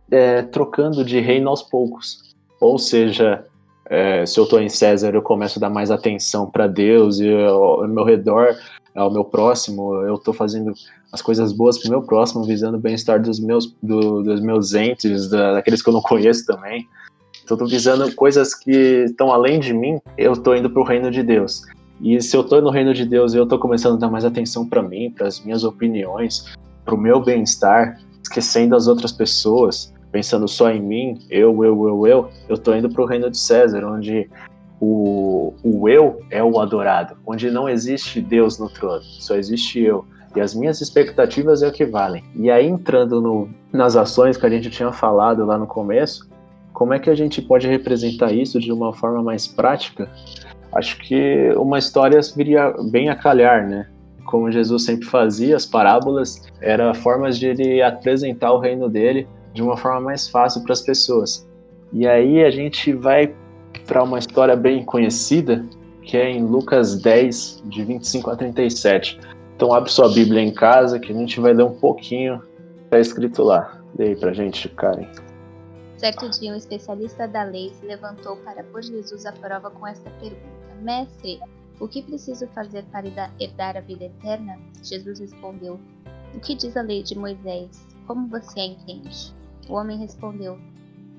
é, trocando de reino aos poucos. Ou seja, é, se eu estou em César, eu começo a dar mais atenção para Deus e ao meu redor, ao meu próximo, eu estou fazendo as coisas boas para o meu próximo, visando o bem-estar dos meus, do, dos meus entes, da, daqueles que eu não conheço também. Estou visando coisas que estão além de mim, eu estou indo para o reino de Deus. E se eu estou no reino de Deus e eu estou começando a dar mais atenção para mim, para as minhas opiniões, para o meu bem-estar, esquecendo as outras pessoas, pensando só em mim, eu, eu, eu, eu, eu estou indo para o reino de César, onde o, o eu é o adorado, onde não existe Deus no trono, só existe eu. E as minhas expectativas é o que valem. E aí, entrando no, nas ações que a gente tinha falado lá no começo, como é que a gente pode representar isso de uma forma mais prática? Acho que uma história viria bem a calhar, né? Como Jesus sempre fazia, as parábolas eram formas de ele apresentar o reino dele de uma forma mais fácil para as pessoas. E aí a gente vai para uma história bem conhecida, que é em Lucas 10, de 25 a 37. Então abre sua Bíblia em casa que a gente vai ler um pouquinho está escrito lá. Lê aí pra gente, Karen. Certo dia, um especialista da lei se levantou para pôr Jesus à prova com esta pergunta: Mestre, o que preciso fazer para herdar a vida eterna? Jesus respondeu: O que diz a lei de Moisés? Como você a entende? O homem respondeu: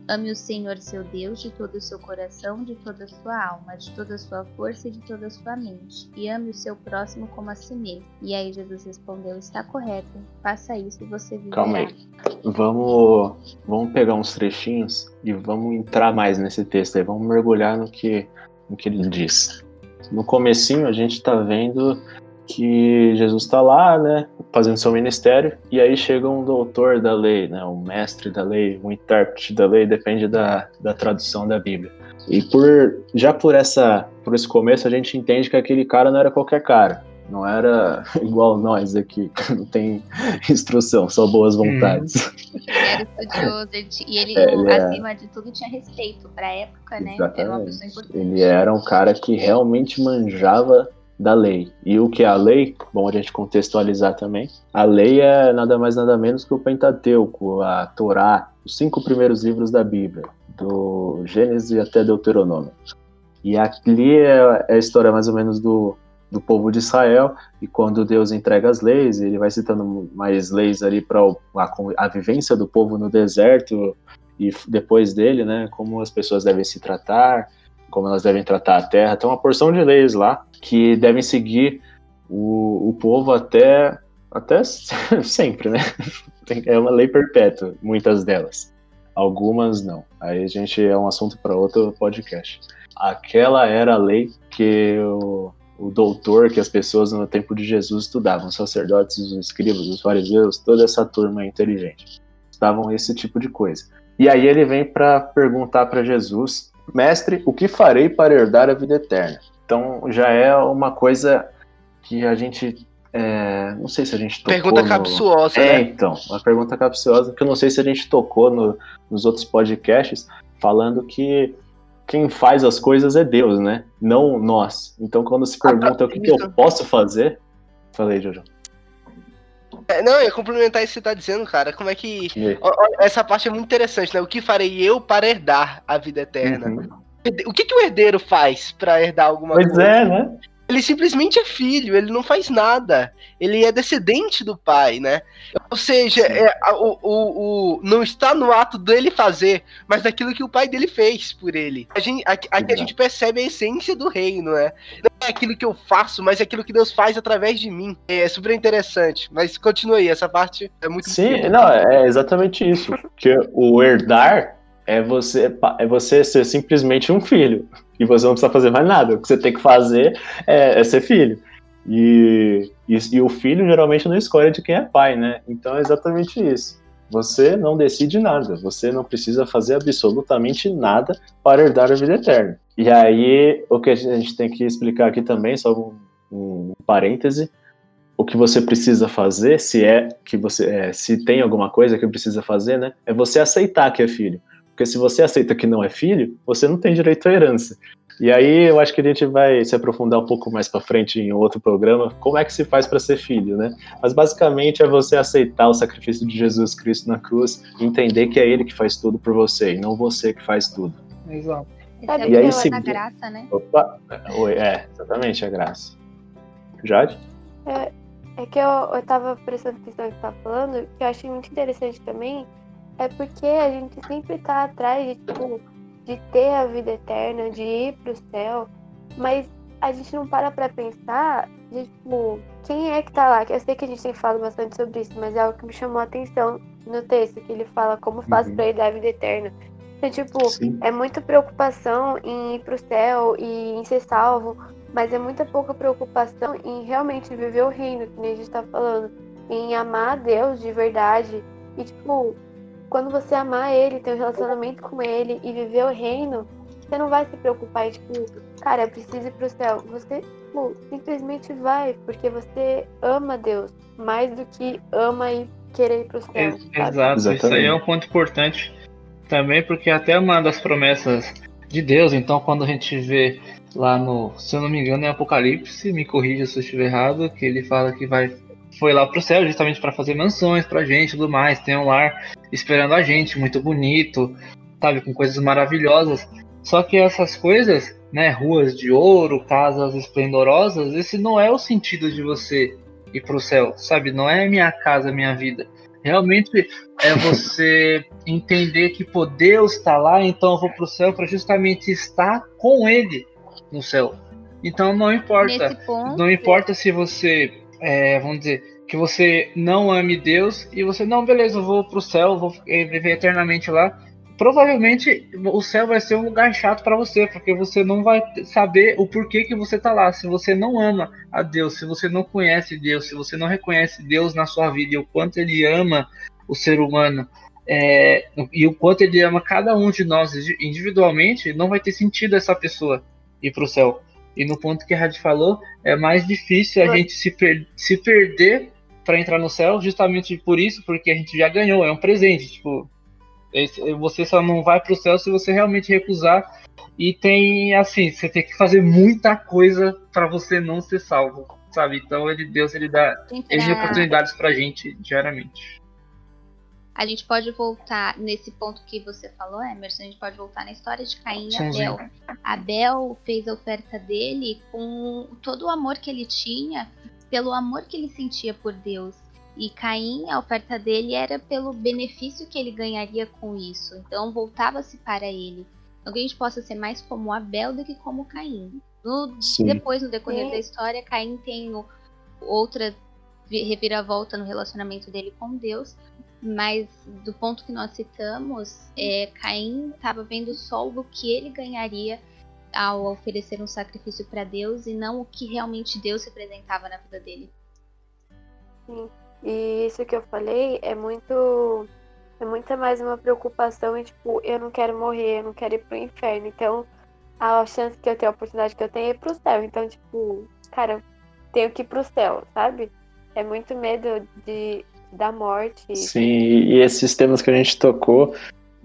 Ame o Senhor seu Deus de todo o seu coração, de toda a sua alma, de toda a sua força e de toda a sua mente. E ame o seu próximo como a si mesmo. E aí Jesus respondeu: Está correto, faça isso e você viverá. Calma aí. Vamos, vamos pegar uns trechinhos e vamos entrar mais nesse texto aí. Vamos mergulhar no que, no que ele diz. No comecinho a gente está vendo que Jesus está lá, né, fazendo seu ministério, e aí chega um doutor da lei, né, um mestre da lei, um intérprete da lei, depende da, da tradução da Bíblia. E por já por essa por esse começo a gente entende que aquele cara não era qualquer cara, não era igual nós aqui, que não tem instrução, só boas hum. vontades. Hum. Ele era estudioso e ele, é, ele acima é... de tudo, tinha respeito para a época, né? Exatamente. Era uma pessoa importante. Ele era um cara que realmente manjava da lei. E o que é a lei? Bom a gente contextualizar também. A lei é nada mais nada menos que o Pentateuco, a Torá, os cinco primeiros livros da Bíblia, do Gênesis até Deuteronômio. E ali é, é a história mais ou menos do, do povo de Israel, e quando Deus entrega as leis, ele vai citando mais leis ali para a, a vivência do povo no deserto, e depois dele, né, como as pessoas devem se tratar, como elas devem tratar a terra. Tem uma porção de leis lá que devem seguir o, o povo até, até sempre, né? É uma lei perpétua, muitas delas. Algumas não. Aí a gente é um assunto para outro podcast. Aquela era a lei que o, o doutor, que as pessoas no tempo de Jesus estudavam, os sacerdotes, os escribas, os fariseus, toda essa turma inteligente. Estudavam esse tipo de coisa. E aí ele vem para perguntar para Jesus Mestre, o que farei para herdar a vida eterna? Então já é uma coisa que a gente. É, não sei se a gente tocou. Pergunta no... capciosa, é, né? então, uma pergunta capciosa que eu não sei se a gente tocou no, nos outros podcasts, falando que quem faz as coisas é Deus, né? Não nós. Então quando se pergunta ah, o que, que eu posso fazer, falei, Jojo. É, não, eu ia complementar isso que você tá dizendo, cara. Como é que. essa parte é muito interessante, né? O que farei eu para herdar a vida eterna? Uhum. O que, que o herdeiro faz para herdar alguma pois coisa? Pois é, né? Ele simplesmente é filho, ele não faz nada. Ele é descendente do pai, né? Ou seja, é, o, o, o, não está no ato dele fazer, mas daquilo que o pai dele fez por ele. A gente, aqui, aqui a gente percebe a essência do reino, né? Não é aquilo que eu faço, mas é aquilo que Deus faz através de mim. É super interessante. Mas continua aí, essa parte é muito. Sim, não, é exatamente isso. Que o herdar é você, é você ser simplesmente um filho e você não precisa fazer mais nada. O que você tem que fazer é, é ser filho. E, e, e, o filho geralmente não escolhe de quem é pai, né? Então é exatamente isso. Você não decide nada, você não precisa fazer absolutamente nada para herdar a vida eterna. E aí, o que a gente tem que explicar aqui também, só um, um parêntese, o que você precisa fazer, se é que você, é, se tem alguma coisa que precisa fazer, né, é você aceitar que é filho. Porque se você aceita que não é filho, você não tem direito à herança. E aí eu acho que a gente vai se aprofundar um pouco mais para frente em outro programa, como é que se faz para ser filho, né? Mas basicamente é você aceitar o sacrifício de Jesus Cristo na cruz, entender que é ele que faz tudo por você e não você que faz tudo. Exato. E aí se... graça, né? Opa, Oi, é, exatamente a graça. Jade? É, é que eu, eu tava prestando atenção no que você tá falando, que eu achei muito interessante também, é porque a gente sempre tá atrás de, tipo, de ter a vida eterna, de ir pro céu, mas a gente não para pra pensar de, tipo, quem é que tá lá? Eu sei que a gente tem falado bastante sobre isso, mas é algo que me chamou a atenção no texto, que ele fala como faz uhum. pra ir da vida eterna. Então, tipo, Sim. é muita preocupação em ir pro céu e em ser salvo, mas é muita pouca preocupação em realmente viver o reino, que nem a gente tá falando, em amar a Deus de verdade. E, tipo, quando você amar ele, ter um relacionamento com ele e viver o reino, você não vai se preocupar em, tipo, cara, eu preciso ir pro céu. Você, tipo, simplesmente vai, porque você ama Deus mais do que ama e querer ir pro céu. É, exato, Exatamente. isso aí é um ponto importante também, porque até uma das promessas de Deus, então quando a gente vê lá no, se eu não me engano, é Apocalipse, me corrija se eu estiver errado, que ele fala que vai foi lá pro céu justamente para fazer mansões pra gente e tudo mais. Tem um lar esperando a gente, muito bonito, sabe, com coisas maravilhosas. Só que essas coisas, né, ruas de ouro, casas esplendorosas, esse não é o sentido de você ir pro céu, sabe? Não é minha casa, minha vida. Realmente é você entender que pô, Deus está lá, então eu vou para o céu para justamente estar com Ele no céu. Então não importa, ponto, não importa se você, é, vamos dizer, que você não ame Deus e você não, beleza, eu vou para o céu, vou viver eternamente lá provavelmente o céu vai ser um lugar chato para você, porque você não vai saber o porquê que você tá lá. Se você não ama a Deus, se você não conhece Deus, se você não reconhece Deus na sua vida e o quanto Ele ama o ser humano é, e o quanto Ele ama cada um de nós individualmente, não vai ter sentido essa pessoa ir para o céu. E no ponto que a Rádio falou, é mais difícil a gente se, per se perder para entrar no céu, justamente por isso, porque a gente já ganhou, é um presente. Tipo, você só não vai para o céu se você realmente recusar. E tem, assim, você tem que fazer muita coisa para você não ser salvo, sabe? Então, ele, Deus, ele dá ele oportunidades pra gente diariamente. A gente pode voltar nesse ponto que você falou, Emerson, a gente pode voltar na história de Caim e Abel. Abel fez a oferta dele com todo o amor que ele tinha, pelo amor que ele sentia por Deus. E Caim, a oferta dele era pelo benefício que ele ganharia com isso. Então voltava-se para ele. Então que a gente possa ser mais como Abel do que como Caim. No, depois, no decorrer é. da história, Caim tem outra reviravolta no relacionamento dele com Deus. Mas do ponto que nós citamos, é, Caim estava vendo só o que ele ganharia ao oferecer um sacrifício para Deus e não o que realmente Deus representava na vida dele. Sim. E isso que eu falei é muito. É muito mais uma preocupação tipo, eu não quero morrer, eu não quero ir pro inferno. Então, a chance que eu tenho, a oportunidade que eu tenho é ir pro céu. Então, tipo, cara, tenho que ir pro céu, sabe? É muito medo de, da morte. Sim, e esses temas que a gente tocou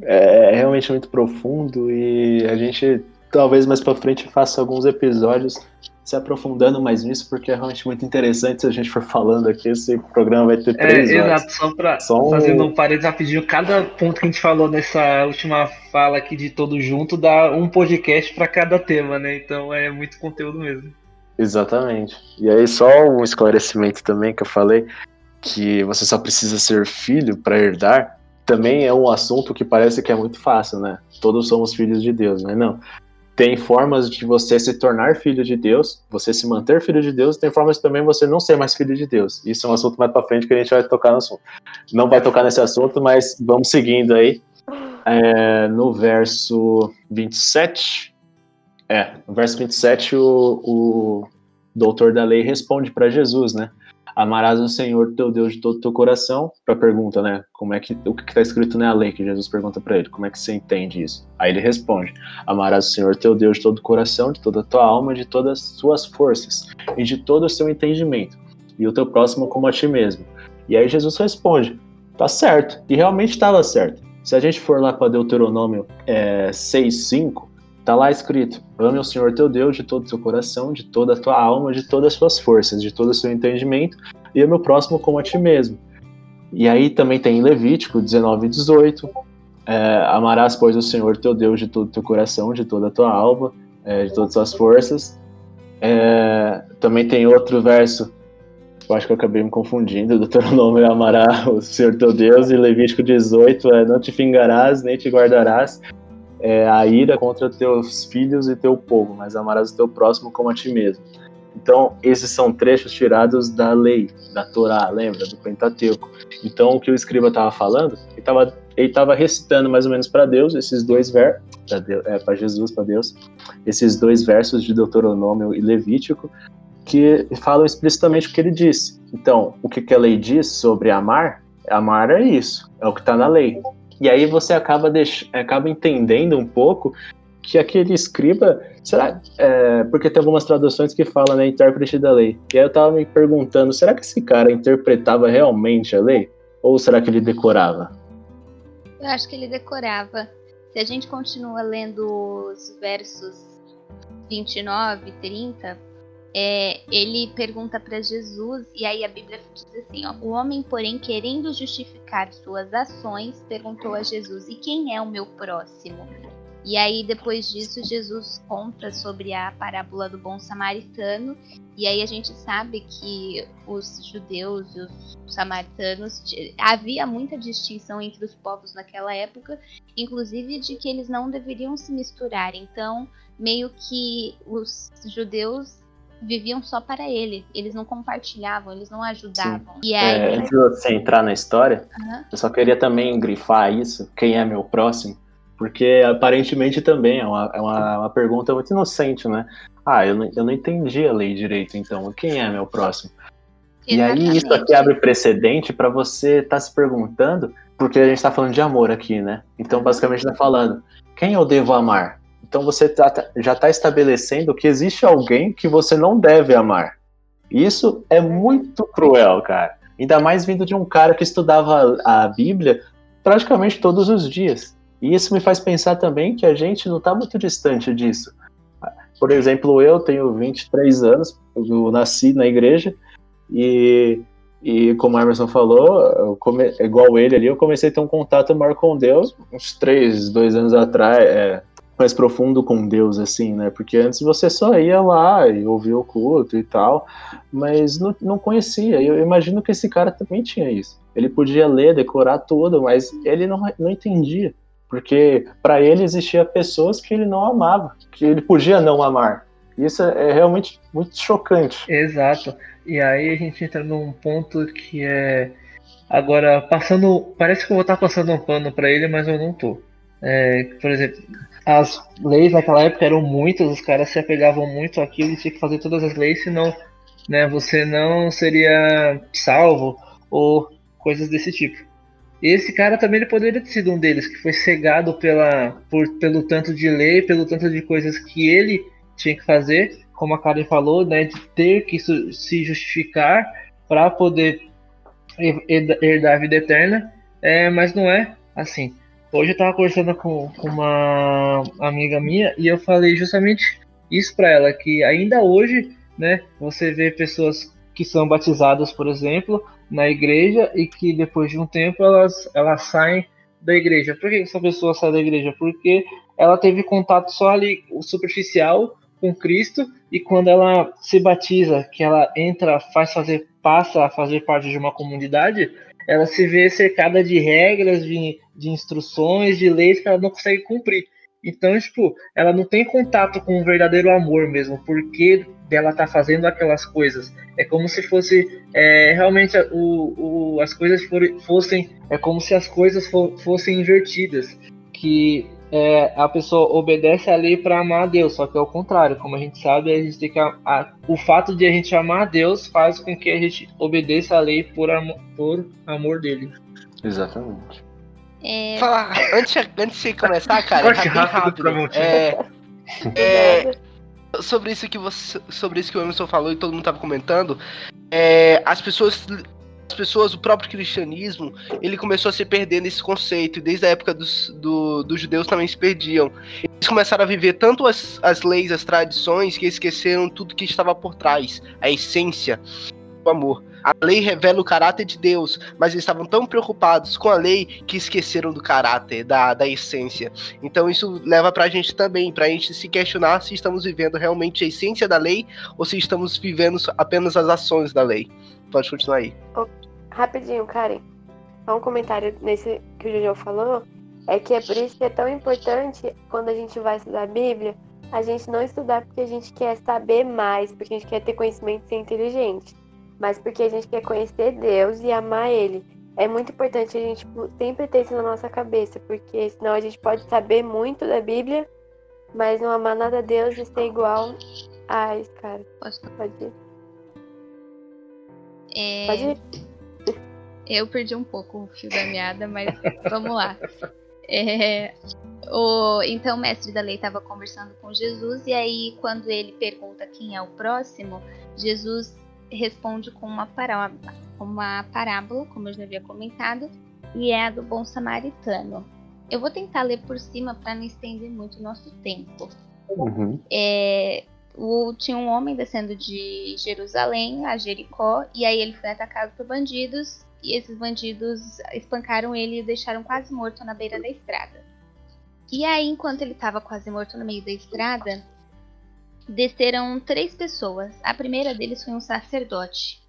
é realmente muito profundo e a gente talvez mais para frente faça alguns episódios se aprofundando mais nisso, porque é realmente muito interessante se a gente for falando aqui, esse programa vai ter é, três é, horas. Exato, só para um... fazendo um parênteses rapidinho, cada ponto que a gente falou nessa última fala aqui de todo junto dá um podcast para cada tema, né? Então é muito conteúdo mesmo. Exatamente. E aí só um esclarecimento também que eu falei, que você só precisa ser filho para herdar, também é um assunto que parece que é muito fácil, né? Todos somos filhos de Deus, né? Não tem formas de você se tornar filho de Deus, você se manter filho de Deus, tem formas também você não ser mais filho de Deus. Isso é um assunto mais para frente que a gente vai tocar no assunto. Não vai tocar nesse assunto, mas vamos seguindo aí. É, no verso 27, é, no verso 27 o, o doutor da lei responde para Jesus, né? Amarás o Senhor teu Deus de todo o teu coração. Para pergunta, né? Como é que o que está escrito na lei que Jesus pergunta para ele? Como é que você entende isso? Aí ele responde: Amarás o Senhor teu Deus de todo o coração, de toda a tua alma, de todas as suas forças e de todo o seu entendimento, e o teu próximo como a ti mesmo. E aí Jesus responde: Tá certo. E realmente estava certo. Se a gente for lá para Deuteronômio é, 6:5 Está lá escrito: ame o Senhor teu Deus de todo o seu coração, de toda a tua alma, de todas as suas forças, de todo o seu entendimento, e ame o próximo como a ti mesmo. E aí também tem em Levítico 19 e 18: é, Amarás, pois, o Senhor teu Deus de todo o teu coração, de toda a tua alma, é, de todas as suas forças. É, também tem outro verso, eu acho que eu acabei me confundindo, Deuteronômio é amará o Senhor teu Deus, e Levítico 18 é não te fingarás, nem te guardarás é, a ira contra teus filhos e teu povo, mas amarás o teu próximo como a ti mesmo. Então, esses são trechos tirados da lei, da Torá, lembra? Do Pentateuco. Então, o que o escriba estava falando, ele estava recitando mais ou menos para Deus esses dois versos, é, para Jesus, para Deus, esses dois versos de Deuteronômio e Levítico, que falam explicitamente o que ele disse. Então, o que, que a lei diz sobre amar? Amar é isso, é o que está na lei. E aí você acaba, deix... acaba entendendo um pouco que aquele escriba, será, é, porque tem algumas traduções que falam, né, intérprete da lei. E aí eu tava me perguntando, será que esse cara interpretava realmente a lei? Ou será que ele decorava? Eu acho que ele decorava. Se a gente continua lendo os versos 29 e 30, é, ele pergunta para Jesus, e aí a Bíblia diz assim: ó, o homem, porém, querendo justificar suas ações, perguntou a Jesus: E quem é o meu próximo? E aí, depois disso, Jesus conta sobre a parábola do bom samaritano. E aí a gente sabe que os judeus e os samaritanos havia muita distinção entre os povos naquela época, inclusive de que eles não deveriam se misturar. Então, meio que os judeus viviam só para ele. Eles não compartilhavam, eles não ajudavam. Sim. E aí, é, antes de você entrar na história, uhum. eu só queria também grifar isso. Quem é meu próximo? Porque aparentemente também é uma, é uma, uma pergunta muito inocente, né? Ah, eu não, eu não entendi a lei direito, então quem é meu próximo? Exatamente. E aí isso aqui abre precedente para você estar tá se perguntando, porque a gente está falando de amor aqui, né? Então basicamente está falando, quem eu devo amar? Então você tá, tá já está estabelecendo que existe alguém que você não deve amar. Isso é muito cruel, cara. Ainda mais vindo de um cara que estudava a Bíblia praticamente todos os dias. E isso me faz pensar também que a gente não está muito distante disso. Por exemplo, eu tenho 23 anos, eu nasci na igreja e, e como o Emerson falou, come, igual ele ali, eu comecei a ter um contato maior com Deus uns 3, 2 anos atrás, é, mais profundo com Deus, assim, né? Porque antes você só ia lá e ouvia o culto e tal, mas não, não conhecia. Eu imagino que esse cara também tinha isso. Ele podia ler, decorar tudo, mas ele não, não entendia porque para ele existia pessoas que ele não amava, que ele podia não amar. Isso é realmente muito chocante. Exato. E aí a gente entra num ponto que é agora passando, parece que eu vou estar passando um pano para ele, mas eu não tô. É, por exemplo, as leis naquela época eram muitas, os caras se apegavam muito àquilo e tinha que fazer todas as leis, senão né, você não seria salvo ou coisas desse tipo. Esse cara também ele poderia ter sido um deles, que foi cegado pela, por, pelo tanto de lei, pelo tanto de coisas que ele tinha que fazer, como a Karen falou, né, de ter que se justificar para poder herdar a vida eterna, é, mas não é assim. Hoje eu estava conversando com, com uma amiga minha e eu falei justamente isso para ela, que ainda hoje, né, você vê pessoas que são batizadas, por exemplo, na igreja e que depois de um tempo elas, elas saem da igreja. Por que essa pessoa sai da igreja? Porque ela teve contato só ali superficial com Cristo e quando ela se batiza, que ela entra, faz fazer, passa a fazer parte de uma comunidade, ela se vê cercada de regras, de, de instruções, de leis que ela não consegue cumprir. Então, tipo, ela não tem contato com o verdadeiro amor mesmo, porque dela tá fazendo aquelas coisas. É como se fosse é, realmente o, o, as coisas for, fossem. É como se as coisas for, fossem invertidas. Que é, a pessoa obedece a lei para amar a Deus, só que é o contrário. Como a gente sabe, a gente tem que a, o fato de a gente amar a Deus faz com que a gente obedeça a lei por, amor, por amor dele. Exatamente. É... Falar, antes, antes de começar, cara, é rápido, rápido. É, é, sobre isso que você, sobre isso que o Emerson falou e todo mundo estava comentando, é, as pessoas as pessoas, o próprio cristianismo, ele começou a se perder nesse conceito, e desde a época dos, do, dos judeus também se perdiam. Eles começaram a viver tanto as, as leis, as tradições, que esqueceram tudo que estava por trás, a essência do amor. A lei revela o caráter de Deus, mas eles estavam tão preocupados com a lei que esqueceram do caráter, da, da essência. Então isso leva pra gente também, pra gente se questionar se estamos vivendo realmente a essência da lei ou se estamos vivendo apenas as ações da lei. Pode continuar aí. Oh, rapidinho, Karen. Só um comentário nesse que o Jojo falou. É que é por isso que é tão importante quando a gente vai estudar a Bíblia, a gente não estudar porque a gente quer saber mais, porque a gente quer ter conhecimento e ser inteligente mas porque a gente quer conhecer Deus e amar Ele. É muito importante a gente sempre ter isso na nossa cabeça, porque senão a gente pode saber muito da Bíblia, mas não amar nada a Deus e ser igual a esse cara. Pode ir. É... Pode ir. Eu perdi um pouco o fio da meada, mas vamos lá. É, o, então o mestre da lei estava conversando com Jesus e aí quando ele pergunta quem é o próximo, Jesus responde com uma, parábola, uma parábola, como eu já havia comentado, e é a do bom samaritano. Eu vou tentar ler por cima para não estender muito o nosso tempo. Uhum. É, o, tinha um homem descendo de Jerusalém a Jericó, e aí ele foi atacado por bandidos, e esses bandidos espancaram ele e deixaram quase morto na beira da estrada. E aí, enquanto ele estava quase morto no meio da estrada, desceram três pessoas. A primeira deles foi um sacerdote.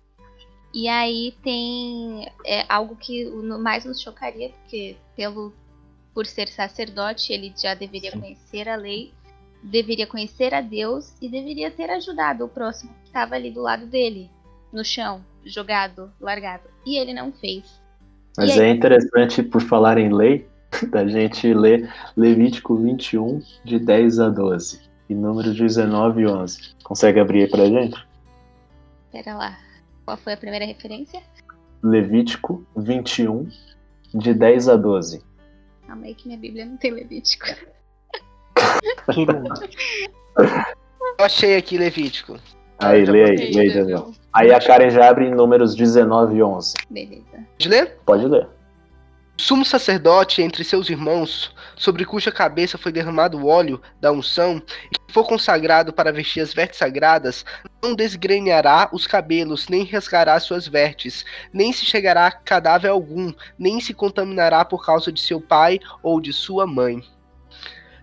E aí tem é, algo que mais nos chocaria, porque pelo por ser sacerdote, ele já deveria Sim. conhecer a lei, deveria conhecer a Deus e deveria ter ajudado o próximo que estava ali do lado dele, no chão, jogado, largado. E ele não fez. Mas é interessante, por falar em lei, da gente ler Levítico 21, de 10 a 12, e números 19 e 11. Consegue abrir aí pra gente? Pera lá. Qual foi a primeira referência? Levítico 21, de 10 a 12. Calma aí que minha Bíblia não tem Levítico. Eu achei aqui Levítico. Aí, lê aí, lê aí, Daniel. Aí a Karen já abre em números 19 e 11. Beleza. Pode ler? Pode ler. Sumo sacerdote entre seus irmãos, sobre cuja cabeça foi derramado o óleo da unção, e que for consagrado para vestir as vestes sagradas, não desgrenhará os cabelos, nem rasgará suas vestes, nem se chegará a cadáver algum, nem se contaminará por causa de seu pai ou de sua mãe.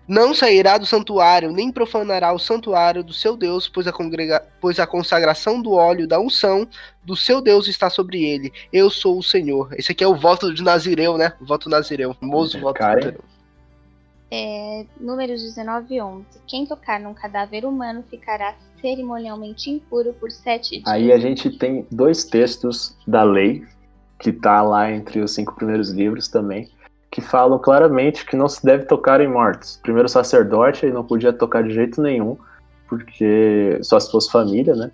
Não sairá do santuário, nem profanará o santuário do seu Deus, pois a, congrega... pois a consagração do óleo da unção do seu Deus está sobre ele. Eu sou o Senhor. Esse aqui é o voto de Nazireu, né? O voto Nazireu. O famoso voto Cara. Nazireu. É, números 19 e 11. Quem tocar num cadáver humano ficará cerimonialmente impuro por sete dias. Aí a gente tem dois textos da lei, que tá lá entre os cinco primeiros livros também, que falam claramente que não se deve tocar em mortos. Primeiro, o sacerdote ele não podia tocar de jeito nenhum, porque só se fosse família, né?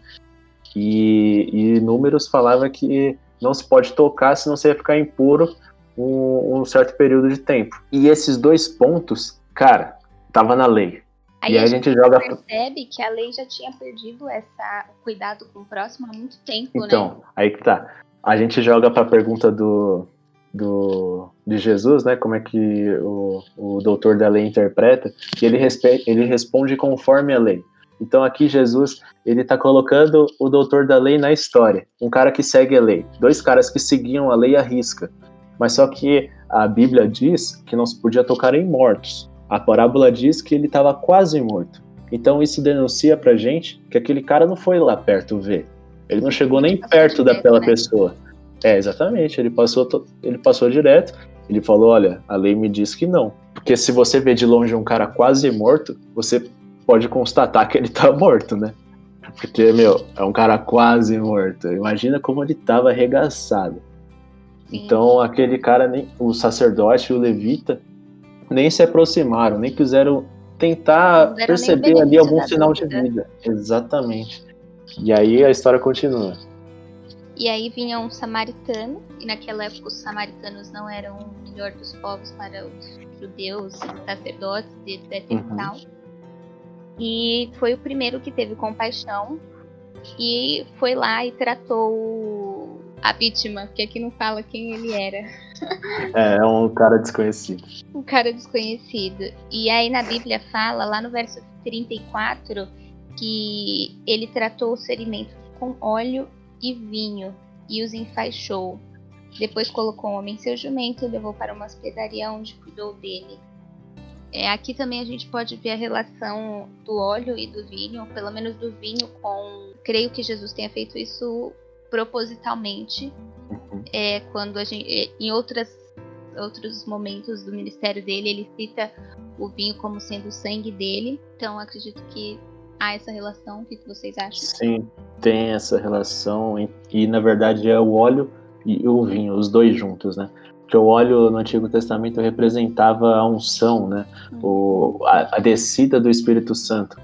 E, e Números falava que não se pode tocar, senão você ia ficar impuro um, um, certo período de tempo. E esses dois pontos, cara, tava na lei. Aí, e aí a gente, joga. percebe que a lei já tinha perdido essa cuidado com o próximo há muito tempo, então, né? Então, aí que tá. A gente joga para a pergunta do, do, de Jesus, né? Como é que o, o doutor da lei interpreta, e ele, respe, ele responde conforme a lei. Então aqui Jesus, ele está colocando o doutor da lei na história, um cara que segue a lei, dois caras que seguiam a lei à risca. Mas só que a Bíblia diz que não se podia tocar em mortos. A parábola diz que ele estava quase morto. Então isso denuncia pra gente que aquele cara não foi lá perto ver. Ele não chegou nem perto daquela né? pessoa. É, exatamente. Ele passou, ele passou direto. Ele falou: olha, a lei me diz que não. Porque se você vê de longe um cara quase morto, você pode constatar que ele tá morto, né? Porque, meu, é um cara quase morto. Imagina como ele tava arregaçado. Então, aquele cara, nem, o sacerdote e o levita, nem se aproximaram, nem quiseram tentar perceber ali algum sinal de vida. Exatamente. E aí a história continua. E aí vinha um samaritano, e naquela época os samaritanos não eram o melhor dos povos para os judeus, sacerdotes, etc uhum. e tal. E foi o primeiro que teve compaixão e foi lá e tratou a vítima, porque aqui não fala quem ele era. É, é um cara desconhecido. Um cara desconhecido. E aí na Bíblia fala, lá no verso 34, que ele tratou os ferimentos com óleo e vinho, e os enfaixou. Depois colocou o homem em seu jumento e levou para uma hospedaria onde cuidou dele. É, aqui também a gente pode ver a relação do óleo e do vinho, pelo menos do vinho com. Creio que Jesus tenha feito isso propositalmente. Uhum. É, quando a gente, é, em outras, outros momentos do ministério dele, ele cita o vinho como sendo o sangue dele. Então acredito que há essa relação? O que vocês acham? Sim, tem essa relação e, na verdade é o óleo e o vinho, os dois juntos, né? Porque o óleo no Antigo Testamento representava a unção, né? O, a, a descida do Espírito Santo.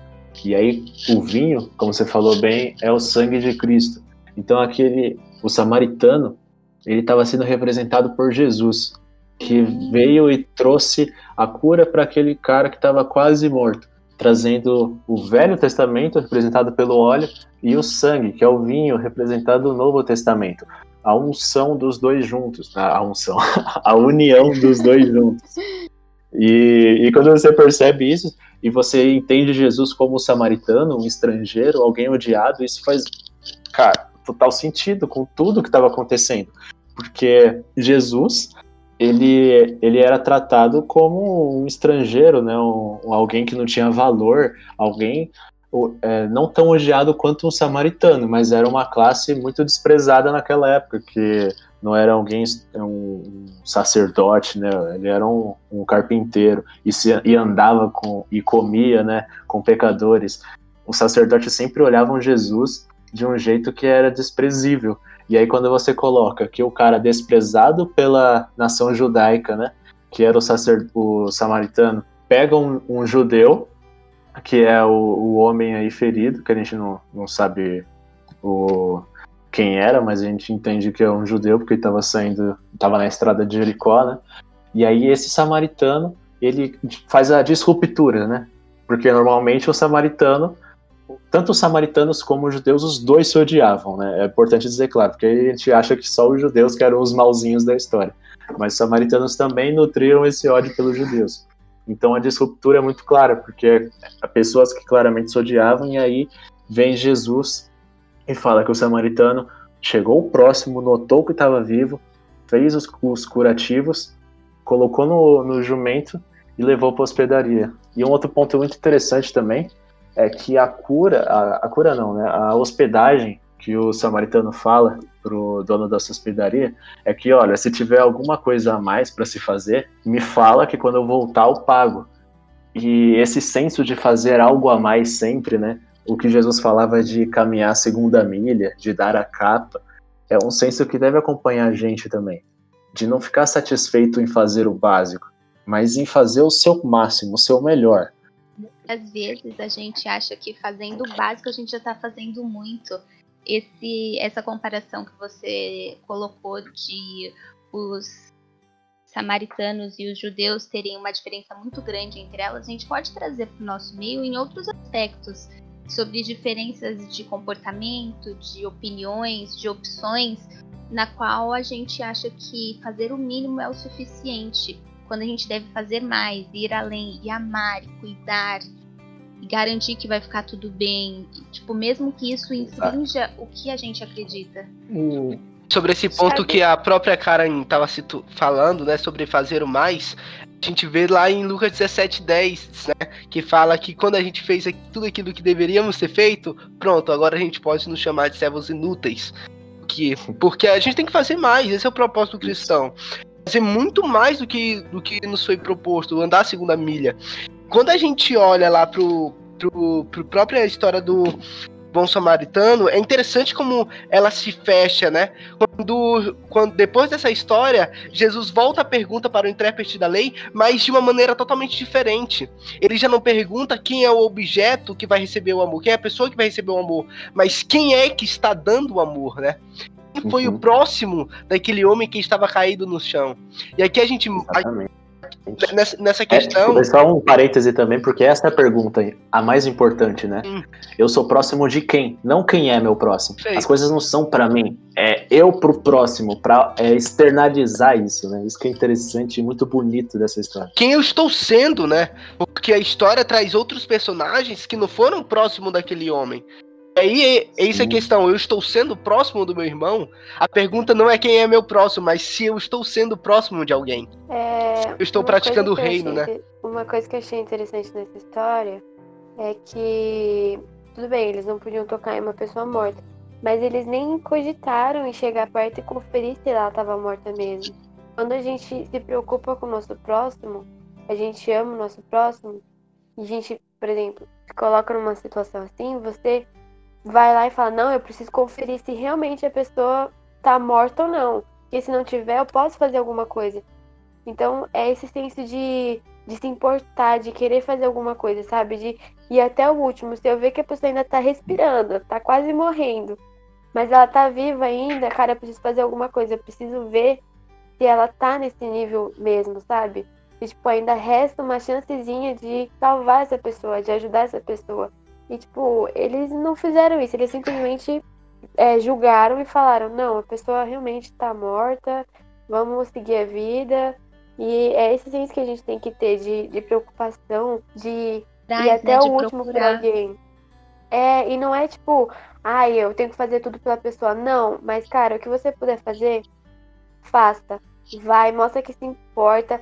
E aí o vinho, como você falou bem, é o sangue de Cristo. Então aquele, o samaritano, ele estava sendo representado por Jesus, que veio e trouxe a cura para aquele cara que estava quase morto trazendo o Velho Testamento, representado pelo óleo, e o sangue, que é o vinho, representado no Novo Testamento. A unção dos dois juntos. A unção. a união dos dois juntos. E, e quando você percebe isso, e você entende Jesus como um samaritano, um estrangeiro, alguém odiado, isso faz, cara, total sentido com tudo que estava acontecendo. Porque Jesus ele, ele era tratado como um estrangeiro, né? Um, alguém que não tinha valor, alguém é, não tão odiado quanto um samaritano, mas era uma classe muito desprezada naquela época, que não era alguém, um sacerdote, né? Ele era um, um carpinteiro e, se, e andava com e comia, né? Com pecadores. Os sacerdotes sempre olhavam Jesus de um jeito que era desprezível. E aí quando você coloca que o cara desprezado pela nação judaica, né? Que era o, sacer, o samaritano, pega um, um judeu que é o, o homem aí ferido, que a gente não, não sabe o, quem era, mas a gente entende que é um judeu, porque ele estava saindo, estava na estrada de Jericó, né? E aí esse samaritano, ele faz a disruptura, né? Porque normalmente o samaritano, tanto os samaritanos como os judeus, os dois se odiavam, né? É importante dizer claro, porque a gente acha que só os judeus que eram os malzinhos da história. Mas os samaritanos também nutriam esse ódio pelos judeus. Então a disruptura é muito clara, porque há pessoas que claramente se odiavam, e aí vem Jesus e fala que o samaritano chegou próximo, notou que estava vivo, fez os, os, curativos, colocou no, no jumento e levou para a hospedaria. E um outro ponto muito interessante também é que a cura, a, a cura não, né? A hospedagem que o samaritano fala pro dono da hospedaria é que, olha, se tiver alguma coisa a mais para se fazer, me fala que quando eu voltar eu pago. E esse senso de fazer algo a mais sempre, né? O que Jesus falava de caminhar a segunda milha, de dar a capa, é um senso que deve acompanhar a gente também. De não ficar satisfeito em fazer o básico, mas em fazer o seu máximo, o seu melhor. Às vezes a gente acha que fazendo o básico a gente já está fazendo muito. Esse, essa comparação que você colocou de os samaritanos e os judeus terem uma diferença muito grande entre elas, a gente pode trazer para o nosso meio em outros aspectos, sobre diferenças de comportamento, de opiniões, de opções, na qual a gente acha que fazer o mínimo é o suficiente, quando a gente deve fazer mais, ir além, e amar, e cuidar, e garantir que vai ficar tudo bem. Tipo, mesmo que isso infrinja o que a gente acredita. Sobre esse ponto Sabe? que a própria Karen estava falando, né, sobre fazer o mais, a gente vê lá em Lucas 17:10, né, que fala que quando a gente fez tudo aquilo que deveríamos ter feito, pronto, agora a gente pode nos chamar de servos inúteis. Que, porque a gente tem que fazer mais, esse é o propósito cristão. Fazer muito mais do que, do que nos foi proposto, andar a segunda milha quando a gente olha lá pro, pro, pro própria história do bom samaritano, é interessante como ela se fecha, né? Quando, quando depois dessa história, Jesus volta a pergunta para o intérprete da lei, mas de uma maneira totalmente diferente. Ele já não pergunta quem é o objeto que vai receber o amor, quem é a pessoa que vai receber o amor, mas quem é que está dando o amor, né? Quem foi uhum. o próximo daquele homem que estava caído no chão? E aqui a gente Exatamente nessa, nessa questão. É, só um parêntese também, porque essa é a pergunta, a mais importante, né? Hum. Eu sou próximo de quem? Não quem é meu próximo. Sei. As coisas não são para mim, é eu pro próximo, pra é, externalizar isso, né? Isso que é interessante e muito bonito dessa história. Quem eu estou sendo, né? Porque a história traz outros personagens que não foram próximo daquele homem. Aí é isso a questão. Eu estou sendo próximo do meu irmão. A pergunta não é quem é meu próximo, mas se eu estou sendo próximo de alguém. É, eu estou praticando o reino, achei, né? Uma coisa que eu achei interessante nessa história é que tudo bem, eles não podiam tocar em uma pessoa morta, mas eles nem cogitaram em chegar perto e conferir se ela estava morta mesmo. Quando a gente se preocupa com o nosso próximo, a gente ama o nosso próximo, e a gente, por exemplo, se coloca numa situação assim, você vai lá e fala: Não, eu preciso conferir se realmente a pessoa tá morta ou não. Porque se não tiver, eu posso fazer alguma coisa. Então é esse senso de, de se importar, de querer fazer alguma coisa, sabe? De ir até o último. Se eu ver que a pessoa ainda tá respirando, tá quase morrendo, mas ela tá viva ainda, cara, eu preciso fazer alguma coisa. Eu preciso ver se ela tá nesse nível mesmo, sabe? E, tipo, ainda resta uma chancezinha de salvar essa pessoa, de ajudar essa pessoa. E, tipo, eles não fizeram isso, eles simplesmente é, julgaram e falaram: não, a pessoa realmente tá morta, vamos seguir a vida. E é esse senso que a gente tem que ter de, de preocupação, de ir até né, o último por alguém. É, e não é tipo, ai, eu tenho que fazer tudo pela pessoa. Não, mas, cara, o que você puder fazer, faça. vai, mostra que se importa,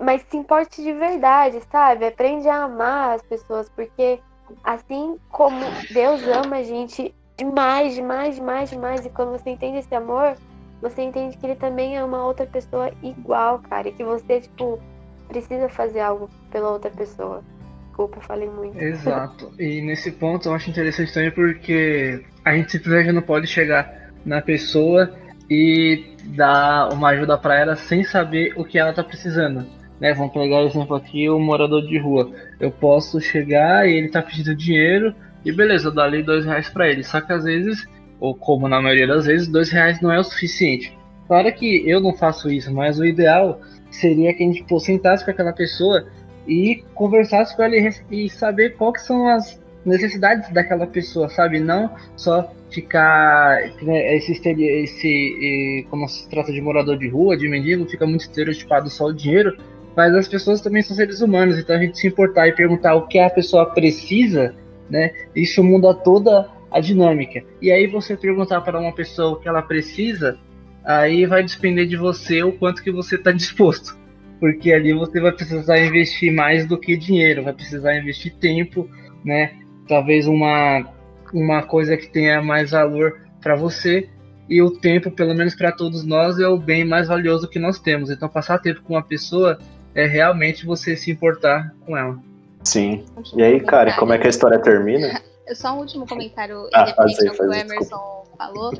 mas se importe de verdade, sabe? Aprende a amar as pessoas, porque assim como Deus ama a gente demais, demais, demais, demais, e quando você entende esse amor, você entende que ele também ama outra pessoa igual, cara, e que você, tipo, precisa fazer algo pela outra pessoa. Desculpa, falei muito. Exato. E nesse ponto eu acho interessante também porque a gente simplesmente não pode chegar na pessoa e dar uma ajuda para ela sem saber o que ela tá precisando. Né, vamos pegar o exemplo aqui, o morador de rua. Eu posso chegar e ele tá pedindo dinheiro e beleza, eu dou ali dois reais para ele. Só que às vezes, ou como na maioria das vezes, dois reais não é o suficiente. Claro que eu não faço isso, mas o ideal seria que a gente pô, sentasse com aquela pessoa e conversasse com ela e, saber quais são as necessidades daquela pessoa, sabe? Não só ficar né, esse, esse como se trata de morador de rua, de mendigo, fica muito estereotipado só o dinheiro, mas as pessoas também são seres humanos, então a gente se importar e perguntar o que a pessoa precisa, né? Isso muda toda a dinâmica. E aí você perguntar para uma pessoa o que ela precisa, aí vai depender de você o quanto que você está disposto porque ali você vai precisar investir mais do que dinheiro, vai precisar investir tempo, né? Talvez uma, uma coisa que tenha mais valor para você e o tempo, pelo menos para todos nós, é o bem mais valioso que nós temos. Então, passar tempo com uma pessoa é realmente você se importar com ela. Sim. E aí, cara, como é que a história termina? Só um último comentário ah, referente ao que o Emerson falou.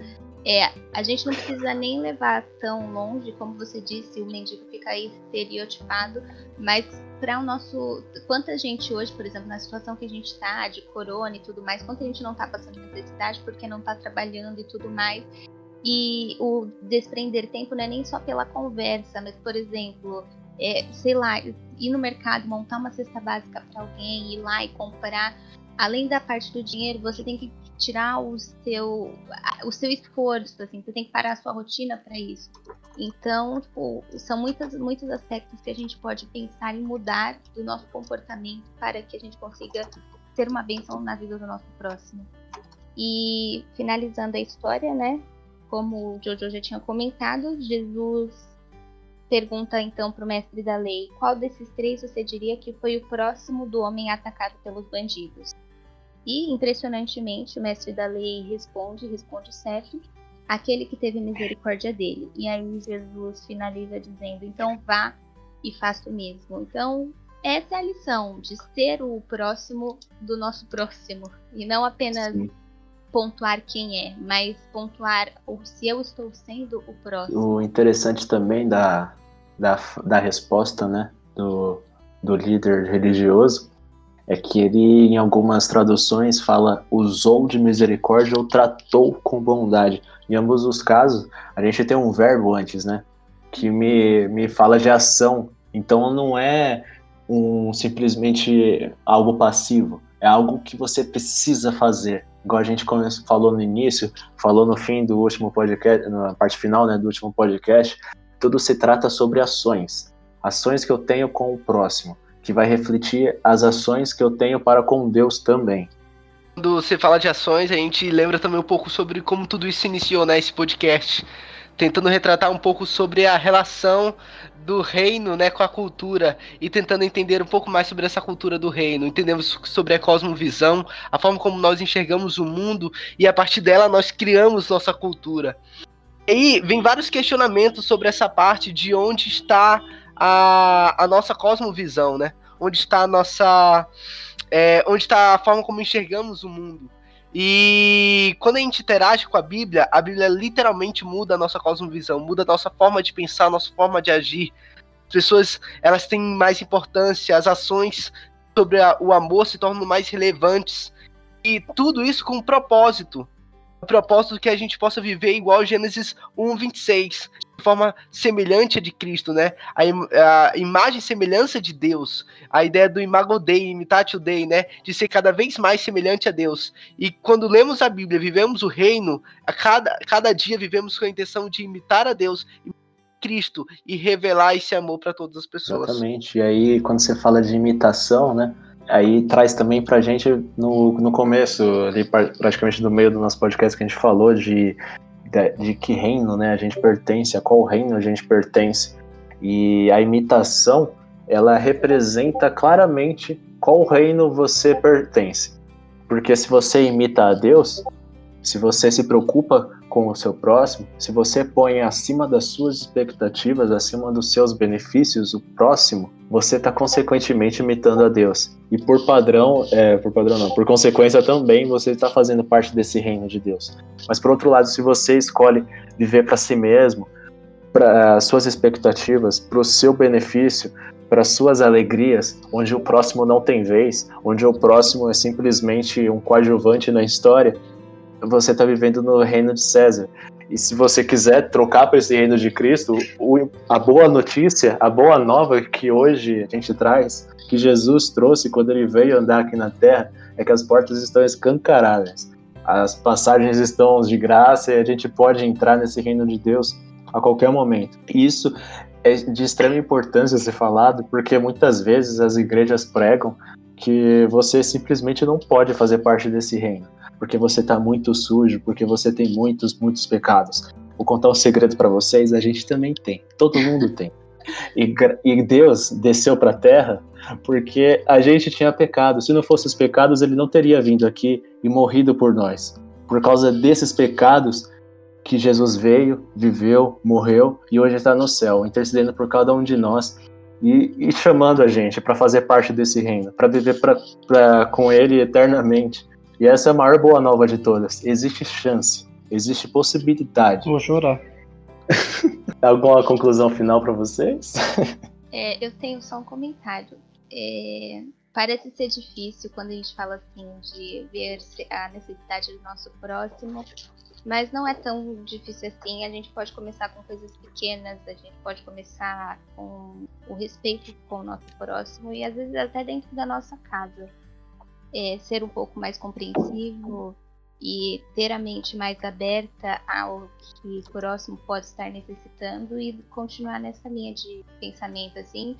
É, a gente não precisa nem levar tão longe, como você disse, o mendigo fica aí estereotipado, mas para o nosso. Quanta gente hoje, por exemplo, na situação que a gente está, de corona e tudo mais, quanta gente não está passando necessidade porque não está trabalhando e tudo mais. E o desprender tempo não é nem só pela conversa, mas, por exemplo, é, sei lá, ir no mercado, montar uma cesta básica para alguém, ir lá e comprar. Além da parte do dinheiro, você tem que tirar o seu, o seu esforço, assim, você tem que parar a sua rotina para isso. Então, tipo, são muitos, muitos aspectos que a gente pode pensar em mudar do nosso comportamento para que a gente consiga ser uma bênção na vida do nosso próximo. E finalizando a história, né? Como o Jojo já tinha comentado, Jesus pergunta então para o mestre da lei: qual desses três você diria que foi o próximo do homem atacado pelos bandidos? E, impressionantemente, o mestre da lei responde, responde certo, aquele que teve misericórdia dele. E aí Jesus finaliza dizendo: então vá e faça o mesmo. Então, essa é a lição de ser o próximo do nosso próximo e não apenas Sim. Pontuar quem é, mas pontuar se eu estou sendo o próximo. O interessante também da, da, da resposta, né, do, do líder religioso é que ele, em algumas traduções, fala usou de misericórdia ou tratou com bondade. Em ambos os casos, a gente tem um verbo antes, né? Que me, me fala de ação. Então não é um simplesmente algo passivo. É algo que você precisa fazer. Igual a gente falou no início, falou no fim do último podcast, na parte final né, do último podcast, tudo se trata sobre ações. Ações que eu tenho com o próximo que vai refletir as ações que eu tenho para com Deus também. Quando você fala de ações, a gente lembra também um pouco sobre como tudo isso iniciou, né, esse podcast, tentando retratar um pouco sobre a relação do reino, né, com a cultura e tentando entender um pouco mais sobre essa cultura do reino. Entendemos sobre a cosmovisão, a forma como nós enxergamos o mundo e a partir dela nós criamos nossa cultura. E aí vem vários questionamentos sobre essa parte de onde está a, a nossa cosmovisão, né? Onde está a nossa. É, onde está a forma como enxergamos o mundo. E quando a gente interage com a Bíblia, a Bíblia literalmente muda a nossa cosmovisão, muda a nossa forma de pensar, a nossa forma de agir. As pessoas elas têm mais importância, as ações sobre a, o amor se tornam mais relevantes. E tudo isso com um propósito. O propósito que a gente possa viver igual Gênesis 1, 26, de forma semelhante de Cristo, né? A, a imagem e semelhança de Deus, a ideia do imago Dei, imitatio Dei, né? De ser cada vez mais semelhante a Deus. E quando lemos a Bíblia, vivemos o reino, a cada, cada dia vivemos com a intenção de imitar a Deus, Cristo e revelar esse amor para todas as pessoas. Exatamente. E aí, quando você fala de imitação, né? Aí traz também pra gente no, no começo, ali praticamente no meio do nosso podcast que a gente falou de de, de que reino né, a gente pertence, a qual reino a gente pertence. E a imitação, ela representa claramente qual reino você pertence. Porque se você imita a Deus, se você se preocupa com o seu próximo, se você põe acima das suas expectativas, acima dos seus benefícios, o próximo, você está consequentemente imitando a Deus. E por padrão, é, por padrão não, por consequência também você está fazendo parte desse reino de Deus. Mas por outro lado, se você escolhe viver para si mesmo, para suas expectativas, para o seu benefício, para suas alegrias, onde o próximo não tem vez, onde o próximo é simplesmente um coadjuvante na história, você está vivendo no reino de César. E se você quiser trocar para esse reino de Cristo, o, a boa notícia, a boa nova que hoje a gente traz, que Jesus trouxe quando ele veio andar aqui na terra, é que as portas estão escancaradas. As passagens estão de graça e a gente pode entrar nesse reino de Deus a qualquer momento. Isso é de extrema importância ser falado, porque muitas vezes as igrejas pregam que você simplesmente não pode fazer parte desse reino porque você está muito sujo, porque você tem muitos, muitos pecados. Vou contar um segredo para vocês, a gente também tem, todo mundo tem. E, e Deus desceu para a terra porque a gente tinha pecado. Se não fosse os pecados, ele não teria vindo aqui e morrido por nós. Por causa desses pecados que Jesus veio, viveu, morreu e hoje está no céu, intercedendo por cada um de nós e, e chamando a gente para fazer parte desse reino, para viver pra, pra, com Ele eternamente. E essa é a maior boa nova de todas. Existe chance, existe possibilidade. Vou chorar. Alguma conclusão final para vocês? É, eu tenho só um comentário. É, parece ser difícil quando a gente fala assim de ver a necessidade do nosso próximo, mas não é tão difícil assim. A gente pode começar com coisas pequenas, a gente pode começar com o respeito com o nosso próximo e às vezes até dentro da nossa casa é, ser um pouco mais compreensivo e ter a mente mais aberta ao que o próximo pode estar necessitando e continuar nessa linha de pensamento assim.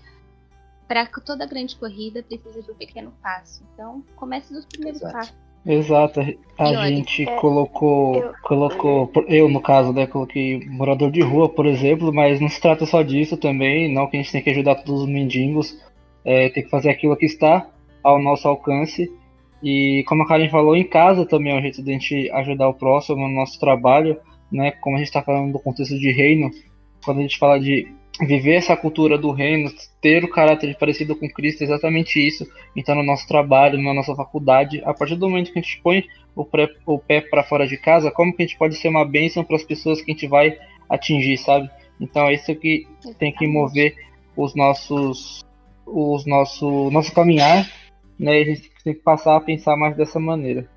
Para toda grande corrida precisa de um pequeno passo. Então, comece dos primeiros Exato. passos. Exato, a gente é, colocou, eu, colocou, eu no caso, né, coloquei morador de rua, por exemplo, mas não se trata só disso também, não que a gente tem que ajudar todos os mendigos, é, tem que fazer aquilo que está ao nosso alcance e como a Karen falou, em casa também é um jeito de a gente ajudar o próximo no nosso trabalho, né? Como a gente está falando do contexto de reino, quando a gente fala de viver essa cultura do reino, ter o caráter parecido com Cristo, é exatamente isso. Então, no nosso trabalho, na nossa faculdade, a partir do momento que a gente põe o, pré, o pé para fora de casa, como que a gente pode ser uma bênção para as pessoas que a gente vai atingir, sabe? Então, é isso que tem que mover os nossos, os nosso, nosso caminhar né? Tem que passar a pensar mais dessa maneira.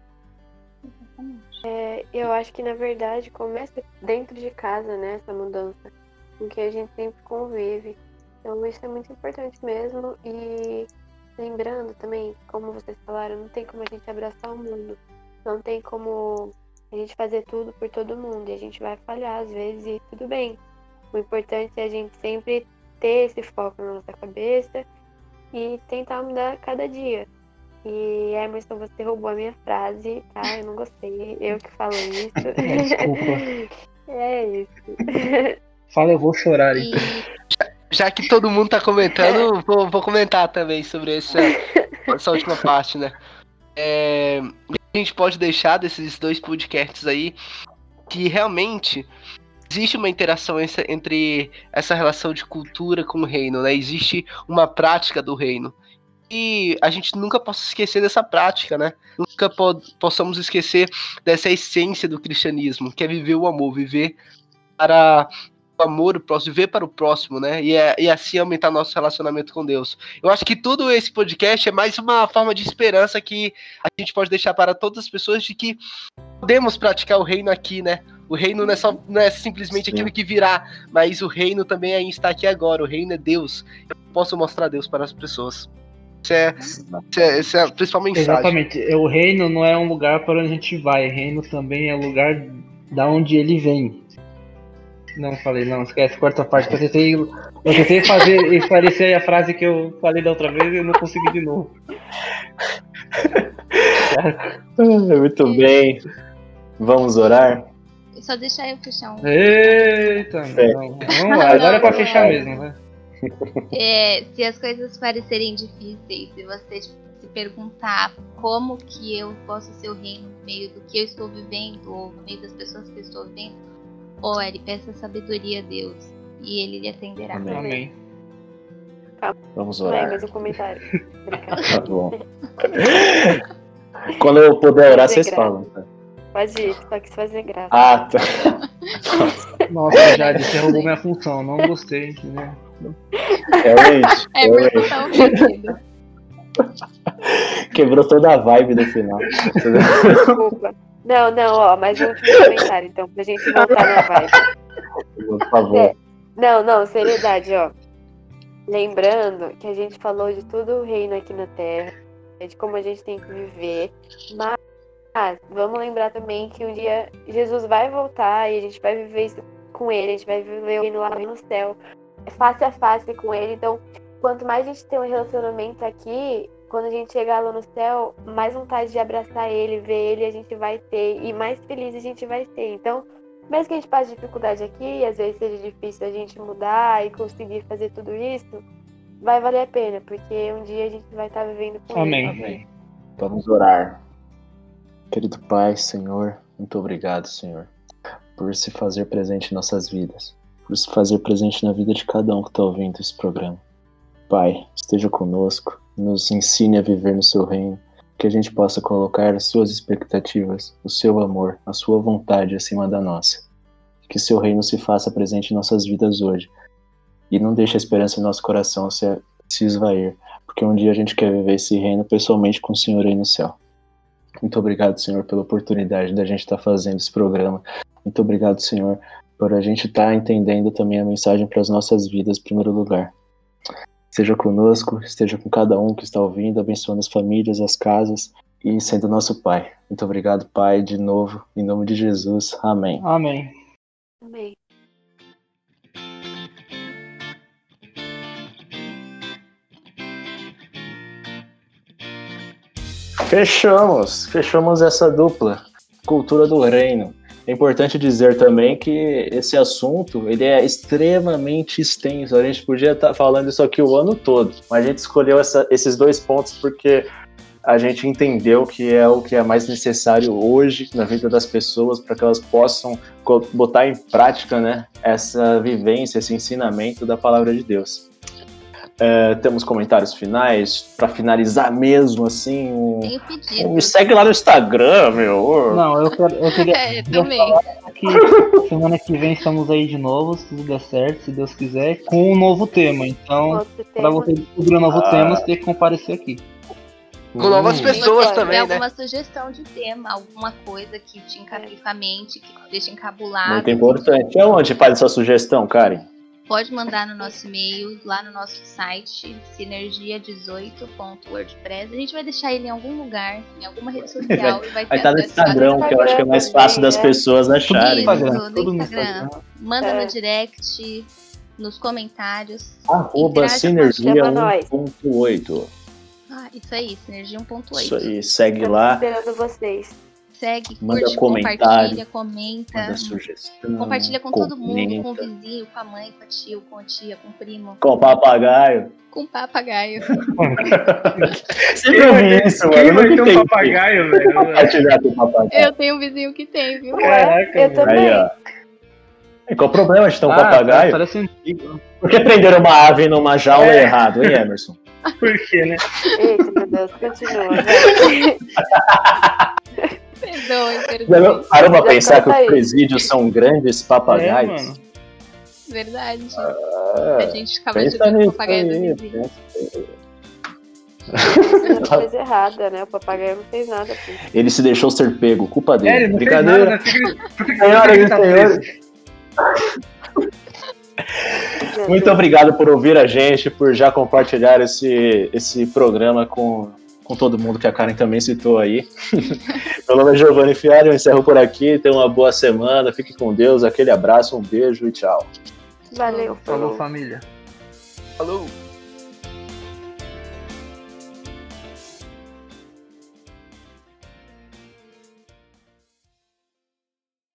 É, eu acho que na verdade começa dentro de casa, né? Essa mudança, com que a gente sempre convive. Então isso é muito importante mesmo. E lembrando também, como vocês falaram, não tem como a gente abraçar o mundo. Não tem como a gente fazer tudo por todo mundo. E a gente vai falhar às vezes e tudo bem. O importante é a gente sempre ter esse foco na nossa cabeça e tentar mudar cada dia. E Emerson, você roubou a minha frase, tá? Eu não gostei. Eu que falo isso. Desculpa. é isso. Fala, eu vou chorar então. Já que todo mundo tá comentando, vou, vou comentar também sobre essa, essa última parte, né? É, a gente pode deixar desses dois podcasts aí que realmente existe uma interação entre essa relação de cultura com o reino, né? Existe uma prática do reino. E a gente nunca possa esquecer dessa prática, né? Nunca po possamos esquecer dessa essência do cristianismo, que é viver o amor, viver para o amor, o próximo, viver para o próximo, né? E, é, e assim aumentar nosso relacionamento com Deus. Eu acho que todo esse podcast é mais uma forma de esperança que a gente pode deixar para todas as pessoas de que podemos praticar o reino aqui, né? O reino não é, só, não é simplesmente Sim. aquilo que virá, mas o reino também é está aqui agora. O reino é Deus. Eu posso mostrar Deus para as pessoas. Isso é, isso é, isso é a principal mensagem. Exatamente. O reino não é um lugar para onde a gente vai. O reino também é o lugar da onde ele vem. Não falei, não, esquece, quarta parte. Eu tentei, eu tentei fazer esclarecer a frase que eu falei da outra vez e eu não consegui de novo. Muito bem. Vamos orar? Só deixar eu fechar um. Eita, não, vamos lá, agora é pra fechar mesmo, né? É, se as coisas parecerem difíceis, se você se perguntar como que eu posso ser o reino no meio do que eu estou vivendo, ou no meio das pessoas que eu estou vivendo, ore, peça sabedoria a Deus e ele lhe atenderá. Amém. Amém. Vamos Não é orar. mais um comentário. Tá bom. Quando eu puder orar, vocês falam. tá? Pode ir, só que se fazer graça. Ah, tá. Nossa, Jade, você roubou minha função, não gostei, né? Realmente. É, realmente. tá ofendido. Quebrou toda a vibe do final. Desculpa. Não, não, ó, mais um último comentário, então, pra gente voltar na vibe. Por favor. É. Não, não, seriedade, ó. Lembrando que a gente falou de todo o reino aqui na Terra, de como a gente tem que viver, mas vamos lembrar também que um dia Jesus vai voltar e a gente vai viver isso com ele, a gente vai viver o reino lá no céu, face a face com ele. Então, quanto mais a gente tem um relacionamento aqui, quando a gente chegar lá no céu, mais vontade de abraçar ele, ver ele a gente vai ter e mais feliz a gente vai ser. Então, mesmo que a gente passe dificuldade aqui, e às vezes seja difícil a gente mudar e conseguir fazer tudo isso, vai valer a pena, porque um dia a gente vai estar vivendo com Amém. ele. Amém. Vamos orar. Querido Pai, Senhor, muito obrigado, Senhor, por se fazer presente em nossas vidas, por se fazer presente na vida de cada um que está ouvindo esse programa. Pai, esteja conosco, nos ensine a viver no seu reino, que a gente possa colocar as suas expectativas, o seu amor, a sua vontade acima da nossa. Que seu reino se faça presente em nossas vidas hoje. E não deixe a esperança em nosso coração se, se esvair, porque um dia a gente quer viver esse reino pessoalmente com o Senhor aí no céu. Muito obrigado, Senhor, pela oportunidade da gente estar fazendo esse programa. Muito obrigado, Senhor, por a gente estar entendendo também a mensagem para as nossas vidas, em primeiro lugar. Esteja conosco, esteja com cada um que está ouvindo, abençoando as famílias, as casas e sendo nosso Pai. Muito obrigado, Pai, de novo, em nome de Jesus. Amém. Amém. Amém. Fechamos, fechamos essa dupla, cultura do reino. É importante dizer também que esse assunto ele é extremamente extenso. A gente podia estar falando isso aqui o ano todo, mas a gente escolheu essa- esses dois pontos porque a gente entendeu que é o que é mais necessário hoje na vida das pessoas para que elas possam botar em prática, né, essa vivência, esse ensinamento da palavra de Deus. É, temos comentários finais para finalizar mesmo assim. Um, Tenho pedido. me segue lá no Instagram, meu. Não, eu, quero, eu queria É, também. que semana que vem estamos aí de novo, se tudo der certo, se Deus quiser, com um novo tema. Então, para você descobrir um novo Ah. tema, você tem que comparecer aqui. Com novas Hum. pessoas Se você também, tiver né? alguma sugestão de tema, alguma coisa que te encabula a mente, que te deixa encabulado, Muito importante. Aonde faz essa sugestão, Karen? Pode mandar no nosso e-mail, lá no nosso site, sinergia18.wordpress. A gente vai deixar ele em algum lugar, em alguma rede social. e vai ter Vai estar no Instagram, que eu acho que é mais fácil das pessoas acharem. Isso, Instagram, no tudo no Instagram. Manda É. no direct, nos comentários. Arroba Sinergia Chama nós. 1.8. Ah, isso aí, Sinergia 1.8. Isso aí, segue Estamos lá, esperando vocês. Segue, Manda curte, compartilha, comenta. manda sugestão. Compartilha com todo mundo, com o comenta. vizinho, com a mãe, com a tio, com a tia, com o primo, Com o papagaio. com o papagaio. Sempre ouvi isso, mano. Quem Eu vai nunca ter um papagaio, velho? Compartilhar com o papagaio. Eu tenho um vizinho que tem, viu? Caraca, eu velho. também. Aí. E qual o problema de ter um Ah, papagaio? Parece antigo. Por que prenderam uma ave numa jaula É. errado, hein, Emerson? Por quê, né? Eita, meu Deus, continua. Perdoe, Já perdoe. Parou pra pensar que conta os presídios são grandes É, papagaios? mano. Verdade. Ah, a gente ficava jogando nisso papagaio do vizinho. Fazendo coisa errada, né? O papagaio não fez nada. filho. Ele se deixou ser pego, culpa É, dele. ele não fez Brincadeira. nada, né? Que- que que Senhoras e tá senhores. Muito obrigado por ouvir a gente, por já compartilhar esse, esse programa com, com todo mundo que a Karen também citou aí. Meu nome é Giovanni Fiari, eu encerro por aqui. Tenha uma boa semana, fique com Deus, aquele abraço, um beijo e tchau. Valeu, Falou, falou. família. Falou.